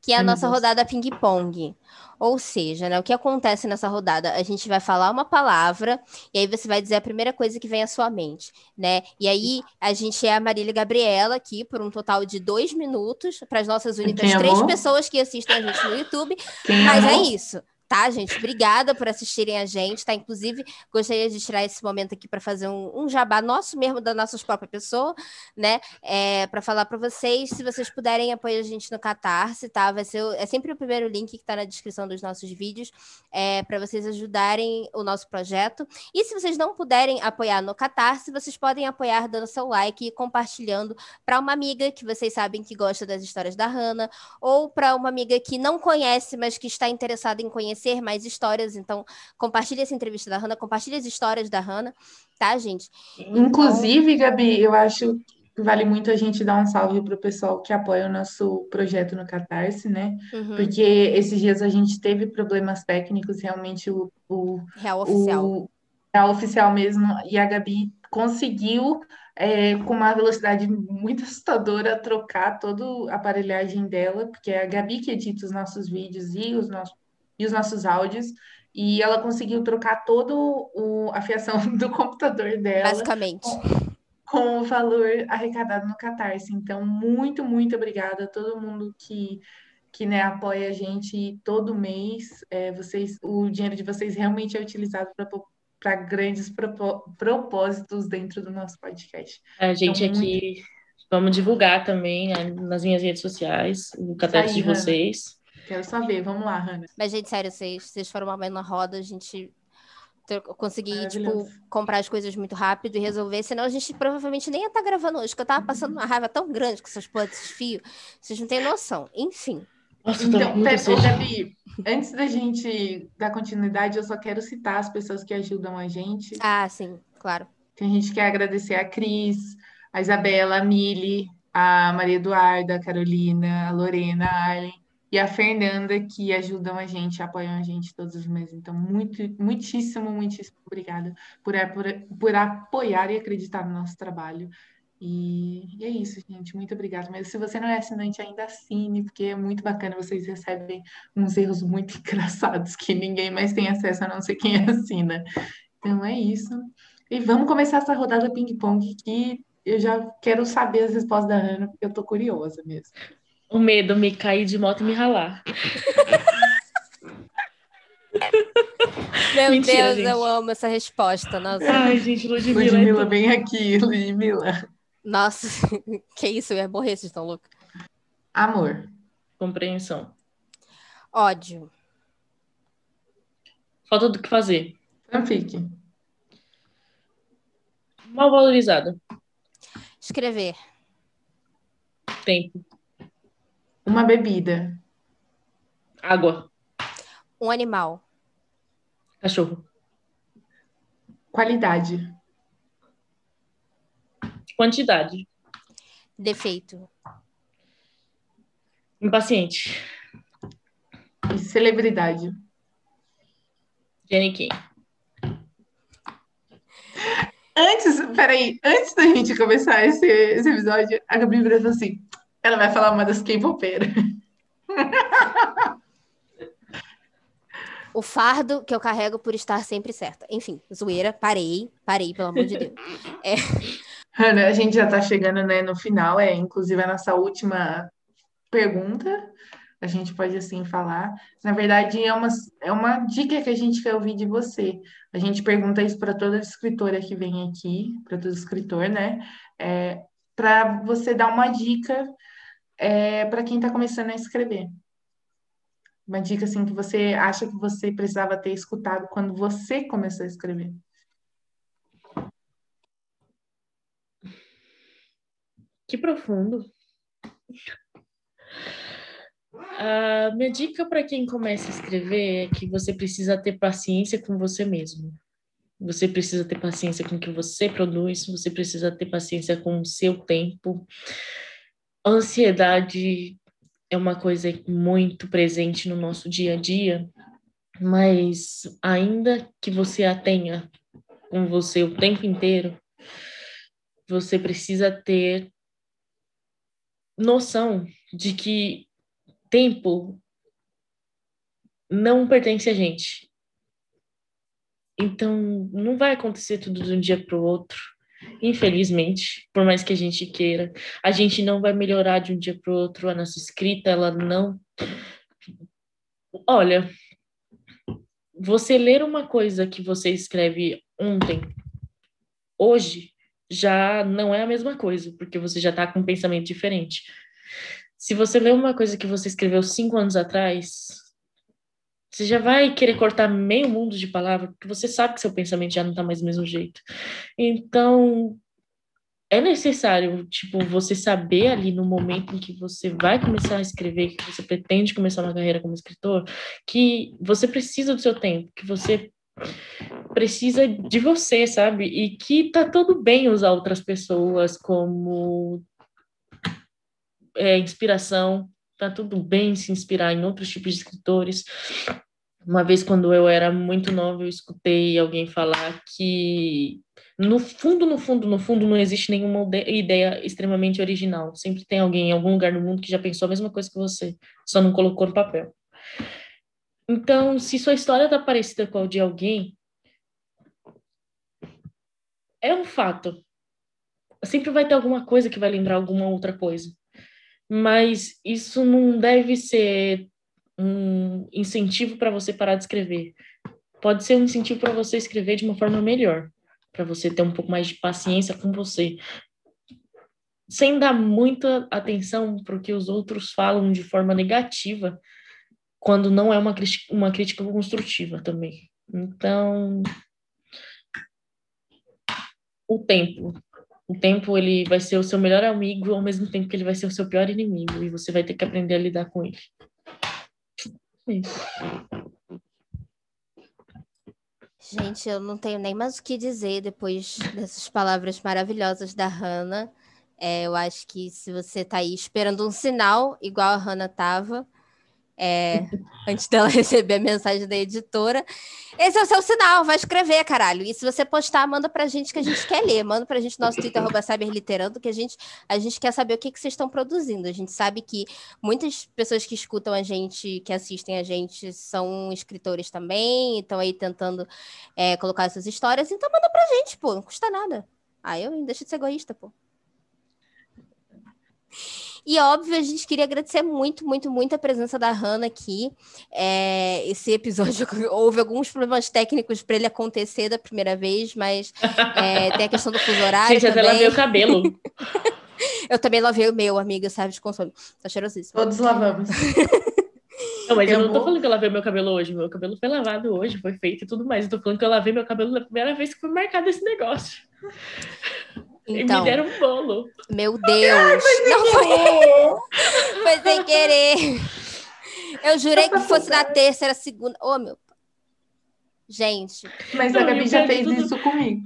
que é a nossa rodada ping-pong. Ou seja, né, o que acontece nessa rodada? A gente vai falar uma palavra e aí você vai dizer a primeira coisa que vem à sua mente, né? E aí a gente é a Marília Gabriela aqui por um total de dois minutos para as nossas únicas três pessoas que assistem a gente no YouTube. Quem Mas amou? é isso tá, gente? Obrigada por assistirem a gente, tá? Inclusive, gostaria de tirar esse momento aqui para fazer um, um, jabá nosso mesmo, da nossa própria pessoa, né? É, para falar para vocês, se vocês puderem apoiar a gente no Catarse, tá? Vai ser, é sempre o primeiro link que está na descrição dos nossos vídeos, é, para vocês ajudarem o nosso projeto. E se vocês não puderem apoiar no Catarse, vocês podem apoiar dando seu like e compartilhando para uma amiga que vocês sabem que gosta das histórias da Hannah, ou para uma amiga que não conhece, mas que está interessada em conhecer conhecer mais histórias. Então, compartilhe essa entrevista da Hanna, compartilhe as histórias da Hanna, tá, gente? Inclusive, então... Gabi, eu acho que vale muito a gente dar um salve para o pessoal que apoia o nosso projeto no Catarse, né? Uhum. Porque esses dias a gente teve problemas técnicos, realmente o, o real oficial. O, real oficial mesmo, e a Gabi conseguiu é, com uma velocidade muito assustadora, trocar toda a aparelhagem dela, porque é a Gabi que edita os nossos vídeos e os nossos e os nossos áudios. E ela conseguiu trocar todo a fiação (laughs) do computador dela. Basicamente. Com, com o valor arrecadado no Catarse. Então, muito, muito obrigada a todo mundo que que né, apoia a gente todo mês. É, vocês, o dinheiro de vocês realmente é utilizado para grandes propósitos dentro do nosso podcast. A gente então, aqui muito... vamos divulgar também né, nas minhas redes sociais o catarse de vocês. Quero saber, vamos lá, Hanna. Mas, gente, sério, vocês, vocês foram uma mãe na roda, a gente consegui, tipo, comprar as coisas muito rápido e resolver, senão a gente provavelmente nem ia estar tá gravando hoje, porque eu tava passando uma raiva tão grande com essas porras desses fios, vocês não têm noção. Enfim. Nossa, então, Gabi, antes da gente dar continuidade, eu só quero citar as pessoas que ajudam a gente. Ah, sim, claro. Tem a gente quer agradecer a Cris, a Isabela, a Mili, a Maria Eduarda, a Carolina, a Lorena, a Arlen, e a Fernanda, que ajudam a gente, apoiam a gente todos os meses. Então, muito, muitíssimo, muitíssimo obrigada por, por, por apoiar e acreditar no nosso trabalho. E, e, é isso, gente. Muito obrigada. Mas se você não é assinante, ainda assine, porque é muito bacana. Vocês recebem uns erros muito (laughs) engraçados que ninguém mais tem acesso a não ser quem assina. Então é isso. E vamos começar essa rodada ping-pong que eu já quero saber as respostas da Ana, porque eu tô curiosa mesmo. O medo me cair de moto e me ralar. Meu Mentira, Deus, gente. eu amo essa resposta. Nossa. Ai, gente, Ludmilla. Ludmilla, é vem aqui, Ludmilla. Nossa, (laughs) que isso, eu ia morrer, vocês estão loucos. Amor. Compreensão. Ódio. Falta do que fazer. Fanfic. Mal valorizado. Escrever. Tempo. Uma bebida. Água. Um animal. Cachorro. Qualidade. Quantidade. Defeito. Impaciente. E celebridade. Jenny King. Antes, peraí, antes da gente começar esse, esse episódio, a Gabi falou assim: ela vai falar uma das K-popeiras. O fardo que eu carrego por estar sempre certa. Enfim, zoeira, parei, parei, pelo amor de Deus. É. Ana, a gente já está chegando né, no final, é inclusive a nossa última pergunta. A gente pode assim falar. Na verdade, é uma, é uma dica que a gente quer ouvir de você. A gente pergunta isso para toda escritora que vem aqui, para todo escritor, né? É, para você dar uma dica é, para quem está começando a escrever. Uma dica assim que você acha que você precisava ter escutado quando você começou a escrever. Que profundo. A minha dica para quem começa a escrever é que você precisa ter paciência com você mesmo. Você precisa ter paciência com o que você produz, você precisa ter paciência com o seu tempo. Ansiedade é uma coisa muito presente no nosso dia a dia, mas ainda que você a tenha com você o tempo inteiro, você precisa ter noção de que tempo não pertence a gente. Então, não vai acontecer tudo de um dia para o outro. Infelizmente, por mais que a gente queira, a gente não vai melhorar de um dia para o outro. A nossa escrita, ela não. Olha, você ler uma coisa que você escreve ontem, hoje, já não é a mesma coisa, porque você já está com um pensamento diferente. Se você lê uma coisa que você escreveu cinco anos atrás, você já vai querer cortar meio mundo de palavras, porque você sabe que seu pensamento já não está mais do mesmo jeito. Então, é necessário, tipo, você saber ali no momento em que você vai começar a escrever, que você pretende começar uma carreira como escritor, que você precisa do seu tempo, que você precisa de você, sabe? E que tá tudo bem usar outras pessoas como é, inspiração, tá tudo bem se inspirar em outros tipos de escritores. Uma vez, quando eu era muito nova, eu escutei alguém falar que no fundo, no fundo, no fundo, não existe nenhuma ideia extremamente original. Sempre tem alguém em algum lugar do mundo que já pensou a mesma coisa que você, só não colocou no papel. Então, se sua história está parecida com a de alguém, é um fato. Sempre vai ter alguma coisa que vai lembrar alguma outra coisa mas isso não deve ser um incentivo para você parar de escrever. Pode ser um incentivo para você escrever de uma forma melhor, para você ter um pouco mais de paciência com você, sem dar muita atenção para o que os outros falam de forma negativa, quando não é uma, uma crítica construtiva também. Então, o tempo o tempo ele vai ser o seu melhor amigo ao mesmo tempo que ele vai ser o seu pior inimigo e você vai ter que aprender a lidar com ele. É isso. Gente, eu não tenho nem mais o que dizer depois dessas palavras maravilhosas da Hannah. É, eu acho que se você está aí esperando um sinal, igual a Hannah estava, é, antes dela (laughs) receber a mensagem da editora. Esse é o seu sinal, vai escrever, caralho. E se você postar, manda pra gente que a gente quer ler. Manda pra gente no nosso Twitter, Cyberliterando, que a gente, a gente quer saber o que, que vocês estão produzindo. A gente sabe que muitas pessoas que escutam a gente, que assistem a gente, são escritores também, estão aí tentando é, colocar essas histórias. Então manda pra gente, pô, não custa nada. Ah, eu deixa de ser egoísta, pô. E óbvio, a gente queria agradecer muito, muito, muito a presença da Hanna aqui. É, esse episódio (laughs) houve alguns problemas técnicos para ele acontecer da primeira vez, mas é, tem a questão do fuso horário. Gente, também. até lavei o cabelo. (laughs) eu também lavei o meu, amiga, serve de consome. Tá cheirosíssimo. Todos lavamos. (laughs) Não, mas eu, eu não tô falando que eu lavei meu cabelo hoje. Meu cabelo foi lavado hoje, foi feito e tudo mais. Eu tô falando que eu lavei meu cabelo na primeira vez que foi marcado esse negócio. Então, me deram um bolo. Meu Deus! não foi... (laughs) foi sem querer. Eu jurei que fosse na terça, era segunda. Ô, oh, meu. Gente. Mas não, a Gabi já fez tudo... isso comigo.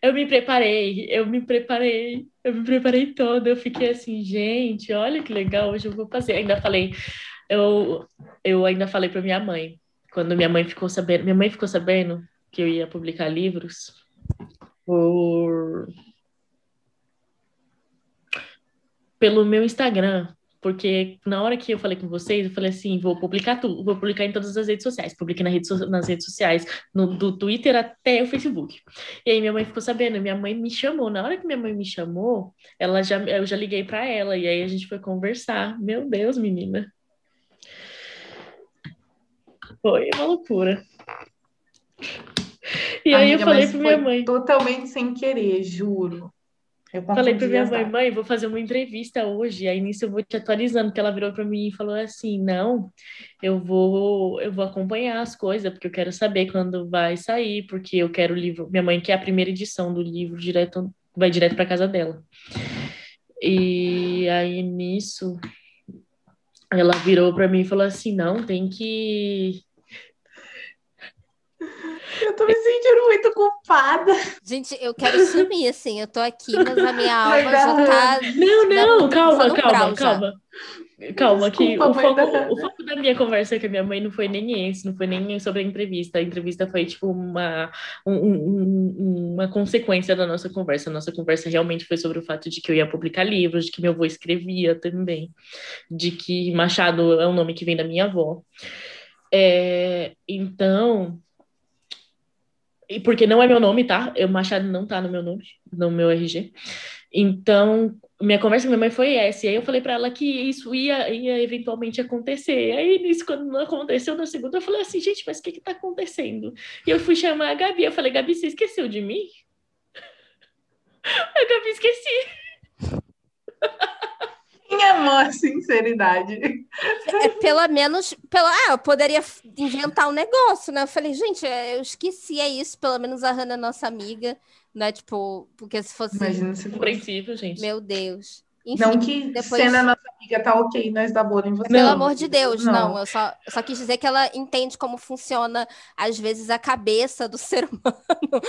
Eu me preparei, eu me preparei, eu me preparei toda. Eu fiquei assim, gente, olha que legal, hoje eu vou fazer. Ainda falei, eu, eu ainda falei para minha mãe, quando minha mãe ficou sabendo, minha mãe ficou sabendo que eu ia publicar livros por pelo meu Instagram, porque na hora que eu falei com vocês, eu falei assim, vou publicar tudo, vou publicar em todas as redes sociais, publiquei na rede, nas redes sociais, no, do Twitter até o Facebook. E aí minha mãe ficou sabendo, minha mãe me chamou, na hora que minha mãe me chamou, ela já, eu já liguei para ela, e aí a gente foi conversar. Meu Deus, menina. Foi uma loucura. E aí Amiga, eu falei para minha mãe. Totalmente sem querer, juro. Eu falei para minha mãe, mãe, vou fazer uma entrevista hoje. Aí nisso eu vou te atualizando, porque ela virou para mim e falou assim: "Não, eu vou, eu vou acompanhar as coisas, porque eu quero saber quando vai sair, porque eu quero o livro. Minha mãe quer a primeira edição do livro direto, vai direto para casa dela. E aí nisso ela virou para mim e falou assim: "Não, tem que eu tô me sentindo muito culpada. Gente, eu quero sumir, assim. Eu tô aqui, mas a minha alma já tá. Não, não, calma, calma, calma. Calma, que o foco, o foco da minha conversa com a minha mãe não foi nem esse, não foi nem sobre a entrevista. A entrevista foi, tipo, uma, um, um, uma consequência da nossa conversa. A nossa conversa realmente foi sobre o fato de que eu ia publicar livros, de que meu avô escrevia também, de que Machado é um nome que vem da minha avó. É, então, e porque não é meu nome, tá? Eu Machado não tá no meu nome, no meu RG. Então, minha conversa com minha mãe foi essa. E aí eu falei para ela que isso ia, ia eventualmente acontecer. E aí, nisso, quando não aconteceu na segunda, eu falei assim, gente, mas o que que tá acontecendo? E eu fui chamar a Gabi. Eu falei, Gabi, você esqueceu de mim? (laughs) A Gabi, esqueci. Minha amor, sinceridade. É, pelo menos, pela, ah, eu poderia inventar um negócio, né? Eu falei, gente, é, eu esqueci, é isso. Pelo menos a Hannah é nossa amiga, né? Tipo, porque se fosse. Imagina se fosse. princípio, gente. Meu Deus. Enfim, não que depois... sendo a nossa amiga tá ok, nós dá boa em você. Pelo amor de Deus, não. não. Eu, só, eu só quis dizer que ela entende como funciona, às vezes, a cabeça do (laughs) ser humano,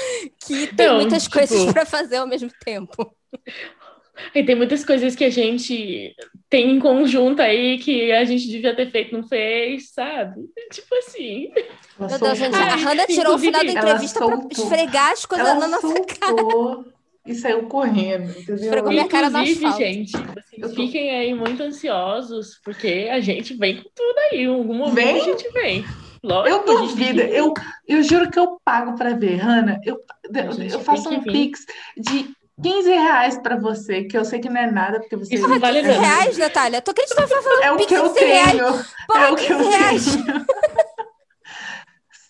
que tem não, muitas tipo... coisas para fazer ao mesmo tempo. (laughs) (laughs) E tem muitas coisas que a gente tem em conjunto aí que a gente devia ter feito, não fez, sabe? Tipo assim. Meu Deus, gente, a Hannah tirou o final da entrevista para esfregar as coisas ela na nossa soltou. cara. E saiu correndo, entendeu? Esfregou minha cara na Inclusive, gente, assim, fiquem aí muito ansiosos, porque a gente vem com tudo aí. Em algum momento vem? a gente vem. Lógico, eu duvido, eu, eu juro que eu pago para ver, Hanna. Eu, eu, eu faço um pix de 15 reais pra você, que eu sei que não é nada, porque você. Isso não vale 15 reais, Natália? Tô acreditando que você tá falando É o que eu tenho. Pô, é o que eu reais. tenho. (laughs)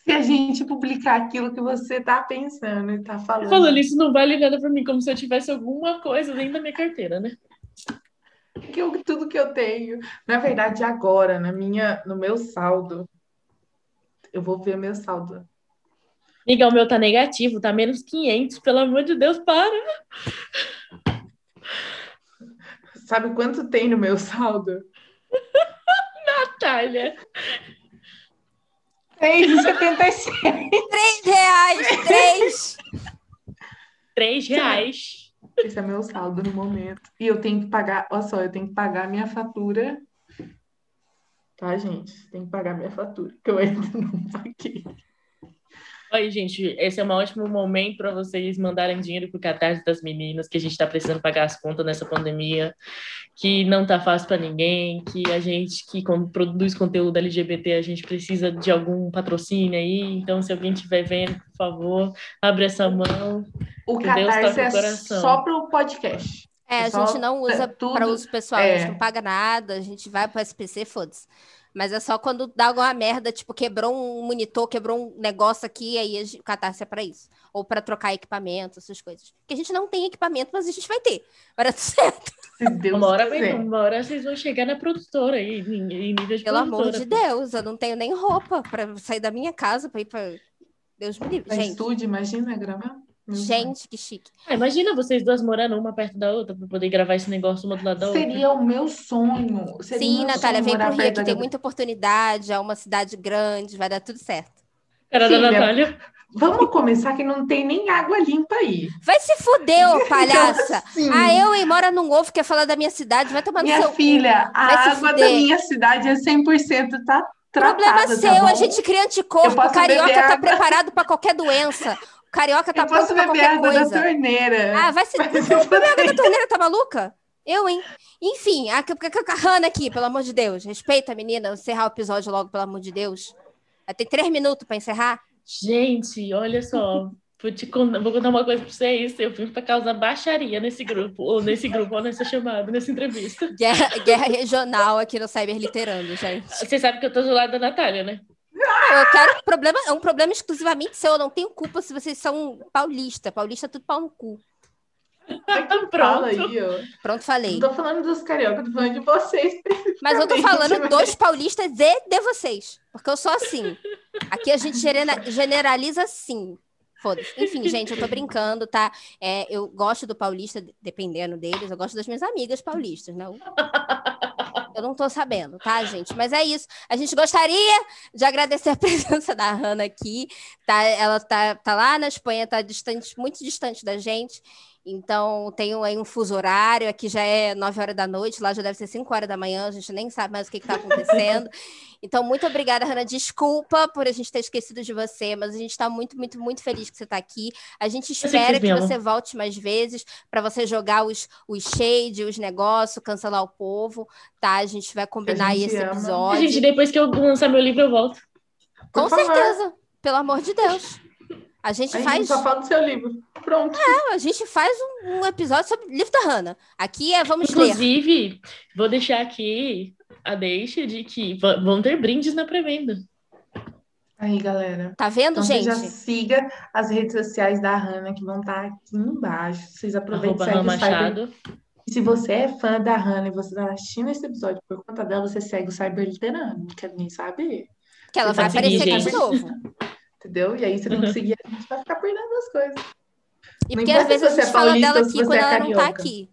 se a gente publicar aquilo que você tá pensando e tá falando. Falando isso não vale nada pra mim, como se eu tivesse alguma coisa dentro da minha carteira, né? Que eu, tudo que eu tenho. Na verdade, agora, na minha, no meu saldo, eu vou ver meu saldo Amiga, o meu tá negativo, tá menos 500, pelo amor de Deus, para. Sabe quanto tem no meu saldo? (laughs) Natália. 3,76. 3 reais, 3. 3 reais. Esse é meu saldo no momento. E eu tenho que pagar, olha só, eu tenho que pagar minha fatura. Tá, gente? Tem que pagar minha fatura, que eu ainda não paguei. Oi, gente, esse é um ótimo momento para vocês mandarem dinheiro para o Catarse das meninas, que a gente está precisando pagar as contas nessa pandemia, que não tá fácil para ninguém, que a gente que produz conteúdo LGBT, a gente precisa de algum patrocínio aí. Então, se alguém estiver vendo, por favor, abre essa mão. O Catarse é só para o podcast. É, é a gente não usa para uso pessoal, é. a gente não paga nada, a gente vai para o SPC, foda-se. Mas é só quando dá alguma merda, tipo, quebrou um monitor, quebrou um negócio aqui, aí o catarse é pra isso. Ou para trocar equipamento, essas coisas. Porque a gente não tem equipamento, mas a gente vai ter. Vai tudo certo. uma, hora vai, uma hora vocês vão chegar na produtora aí, em, em nível de Pelo produtora. amor de Deus, eu não tenho nem roupa para sair da minha casa para ir para Deus me livre. Gente. estúdio, imagina gravar. Gente, que chique. Ah, imagina vocês duas morando uma perto da outra para poder gravar esse negócio uma do lado da outra. Seria o meu sonho. Seria Sim, meu Natália, sonho vem pro Rio, que tem muita oportunidade, é uma cidade grande, vai dar tudo certo. Cara Filha, da Natália. Vamos começar que não tem nem água limpa aí. Vai se fuder, ô (laughs) palhaça. Então, assim, ah, eu e mora num ovo quer falar da minha cidade, vai tomar no minha seu filha, a água da minha cidade é 100% tá Tratada, Problema tá seu, a gente cria anticorpo, o carioca tá água. preparado para qualquer doença. (laughs) Carioca tá eu posso beber água coisa. da torneira. Ah, vai se. Você beber água da torneira, tá maluca? Eu, hein? Enfim, a, a, a Hannah aqui, pelo amor de Deus. Respeita a menina, encerrar o episódio logo, pelo amor de Deus. Vai ter três minutos para encerrar. Gente, olha só. Vou, te contar, vou contar uma coisa pra vocês. Eu vim pra causar baixaria nesse grupo, ou nesse grupo, ou nessa chamada, nessa entrevista. Guerra, guerra regional aqui no Cyber Literando, gente. Você sabe que eu tô do lado da Natália, né? Eu quero problema, é um problema exclusivamente seu. Eu não tenho culpa se vocês são paulista. Paulista é tudo pau no cu. Pronto. Aí, ó. Pronto, falei. Não tô falando dos carioca, tô falando de vocês. Mas eu tô falando mas... (laughs) dos paulistas e de vocês. Porque eu sou assim. Aqui a gente generaliza sim. Foda-se. Enfim, gente, eu tô brincando, tá? É, eu gosto do paulista, dependendo deles, eu gosto das minhas amigas paulistas, não? Eu não tô sabendo, tá, gente? Mas é isso. A gente gostaria de agradecer a (laughs) presença da Hanna aqui. Tá? Ela tá, tá lá na Espanha, tá distante, muito distante da gente. Então, tem aí um fuso horário, aqui já é 9 horas da noite, lá já deve ser 5 horas da manhã, a gente nem sabe mais o que está acontecendo. (laughs) Então, muito obrigada, Hanna. Desculpa por a gente ter esquecido de você, mas a gente está muito, muito, muito feliz que você está aqui. A gente espera que, você volte mais vezes para você jogar os, os shade, os negócios, cancelar o povo, tá? A gente vai combinar aí esse ama. episódio. Gente, depois que eu lançar meu livro, eu volto. Com certeza, pelo amor de Deus. A gente a faz. Gente só fala do seu livro. Pronto. É, a gente faz um, um episódio sobre o livro da Hannah. Aqui é vamos Inclusive, ler. vou deixar aqui a deixa de que vão ter brindes na pré-venda. Aí, galera. Tá vendo, então, gente? já siga as redes sociais da Hannah, que vão estar tá aqui embaixo. Vocês aproveitem e Cyber... E se você é fã da Hannah e você está assistindo esse episódio por conta dela, você segue o Cyber Literano. Não quer nem saber. Que ela você vai aparecer aqui de novo. (laughs) Entendeu? E aí, se não seguir, a gente vai ficar perdendo as coisas. E porque às vezes a gente é fala dela aqui quando é ela não tá aqui.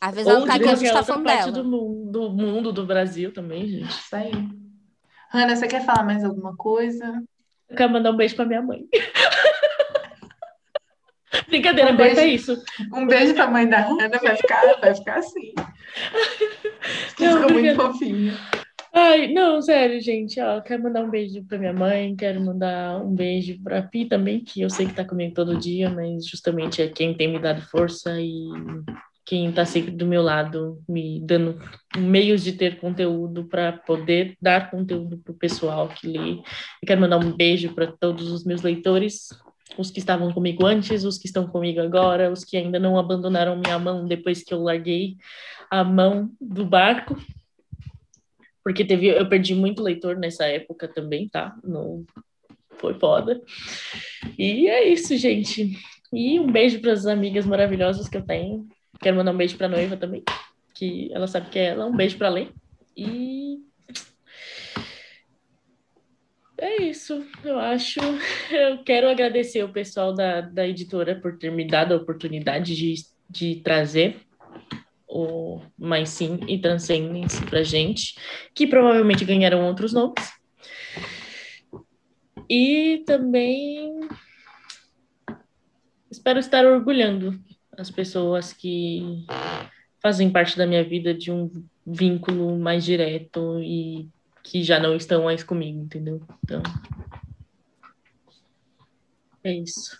Às vezes ela não tá aqui, a gente tá falando dela. Do mundo, do mundo, do Brasil também, gente. Isso aí. Ana, você quer falar mais alguma coisa? Eu quero mandar um beijo pra minha mãe. (laughs) Brincadeira, um beijo, isso. Um beijo pra mãe da Ana, vai ficar, vai ficar assim. Não, Ficou muito fofinho. Ai, não, sério, gente, ó, quero mandar um beijo pra minha mãe, quero mandar um beijo pra Pi também, que eu sei que tá comigo todo dia, mas justamente é quem tem me dado força e quem tá sempre do meu lado, me dando meios de ter conteúdo para poder dar conteúdo pro pessoal que lê. Eu quero mandar um beijo para todos os meus leitores, os que estavam comigo antes, os que estão comigo agora, os que ainda não abandonaram minha mão depois que eu larguei a mão do barco porque teve, eu perdi muito leitor nessa época também, tá? Não foi foda. E é isso, gente. E um beijo para as amigas maravilhosas que eu tenho. Quero mandar um beijo para noiva também, que ela sabe que é ela. Um beijo para Lê. E é isso, eu acho. Eu quero agradecer o pessoal da, da editora por ter me dado a oportunidade de, de trazer o Mais Sim e Transcendence pra gente, que provavelmente ganharam outros nomes. E também espero estar orgulhando as pessoas que fazem parte da minha vida de um vínculo mais direto e que já não estão mais comigo, entendeu? Então, é isso.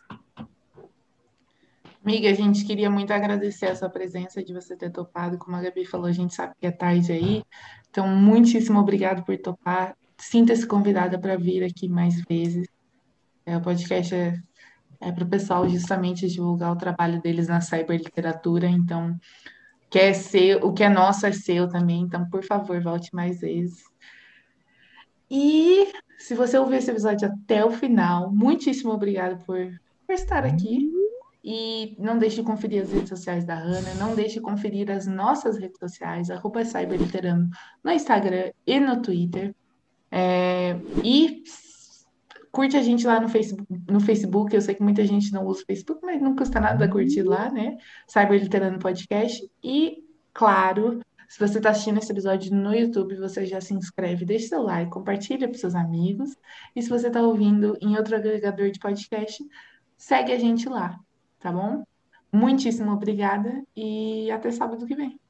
Amiga, a gente queria muito agradecer a sua presença, de você ter topado. Como a Gabi falou, a gente sabe que é tarde aí. Então, muitíssimo obrigado por topar. Sinta-se convidada para vir aqui mais vezes. É, o podcast é, é para o pessoal justamente divulgar o trabalho deles na cyberliteratura. Então, quer ser, o que é nosso é seu também. Então, por favor, volte mais vezes. E se você ouviu esse episódio até o final, muitíssimo obrigado por, por estar aqui. E não deixe de conferir as redes sociais da Hanna, não deixe de conferir as nossas redes sociais, arroba Cyberliterano, no Instagram e no Twitter. É, e curte a gente lá no Facebook, no Facebook. Eu sei que muita gente não usa o Facebook, mas não custa nada curtir lá, né? Cyberliterano Podcast. E, claro, se você está assistindo esse episódio no YouTube, você já se inscreve, deixa seu like, compartilha para seus amigos. E se você está ouvindo em outro agregador de podcast, segue a gente lá tá bom? Muitíssimo obrigada e até sábado que vem.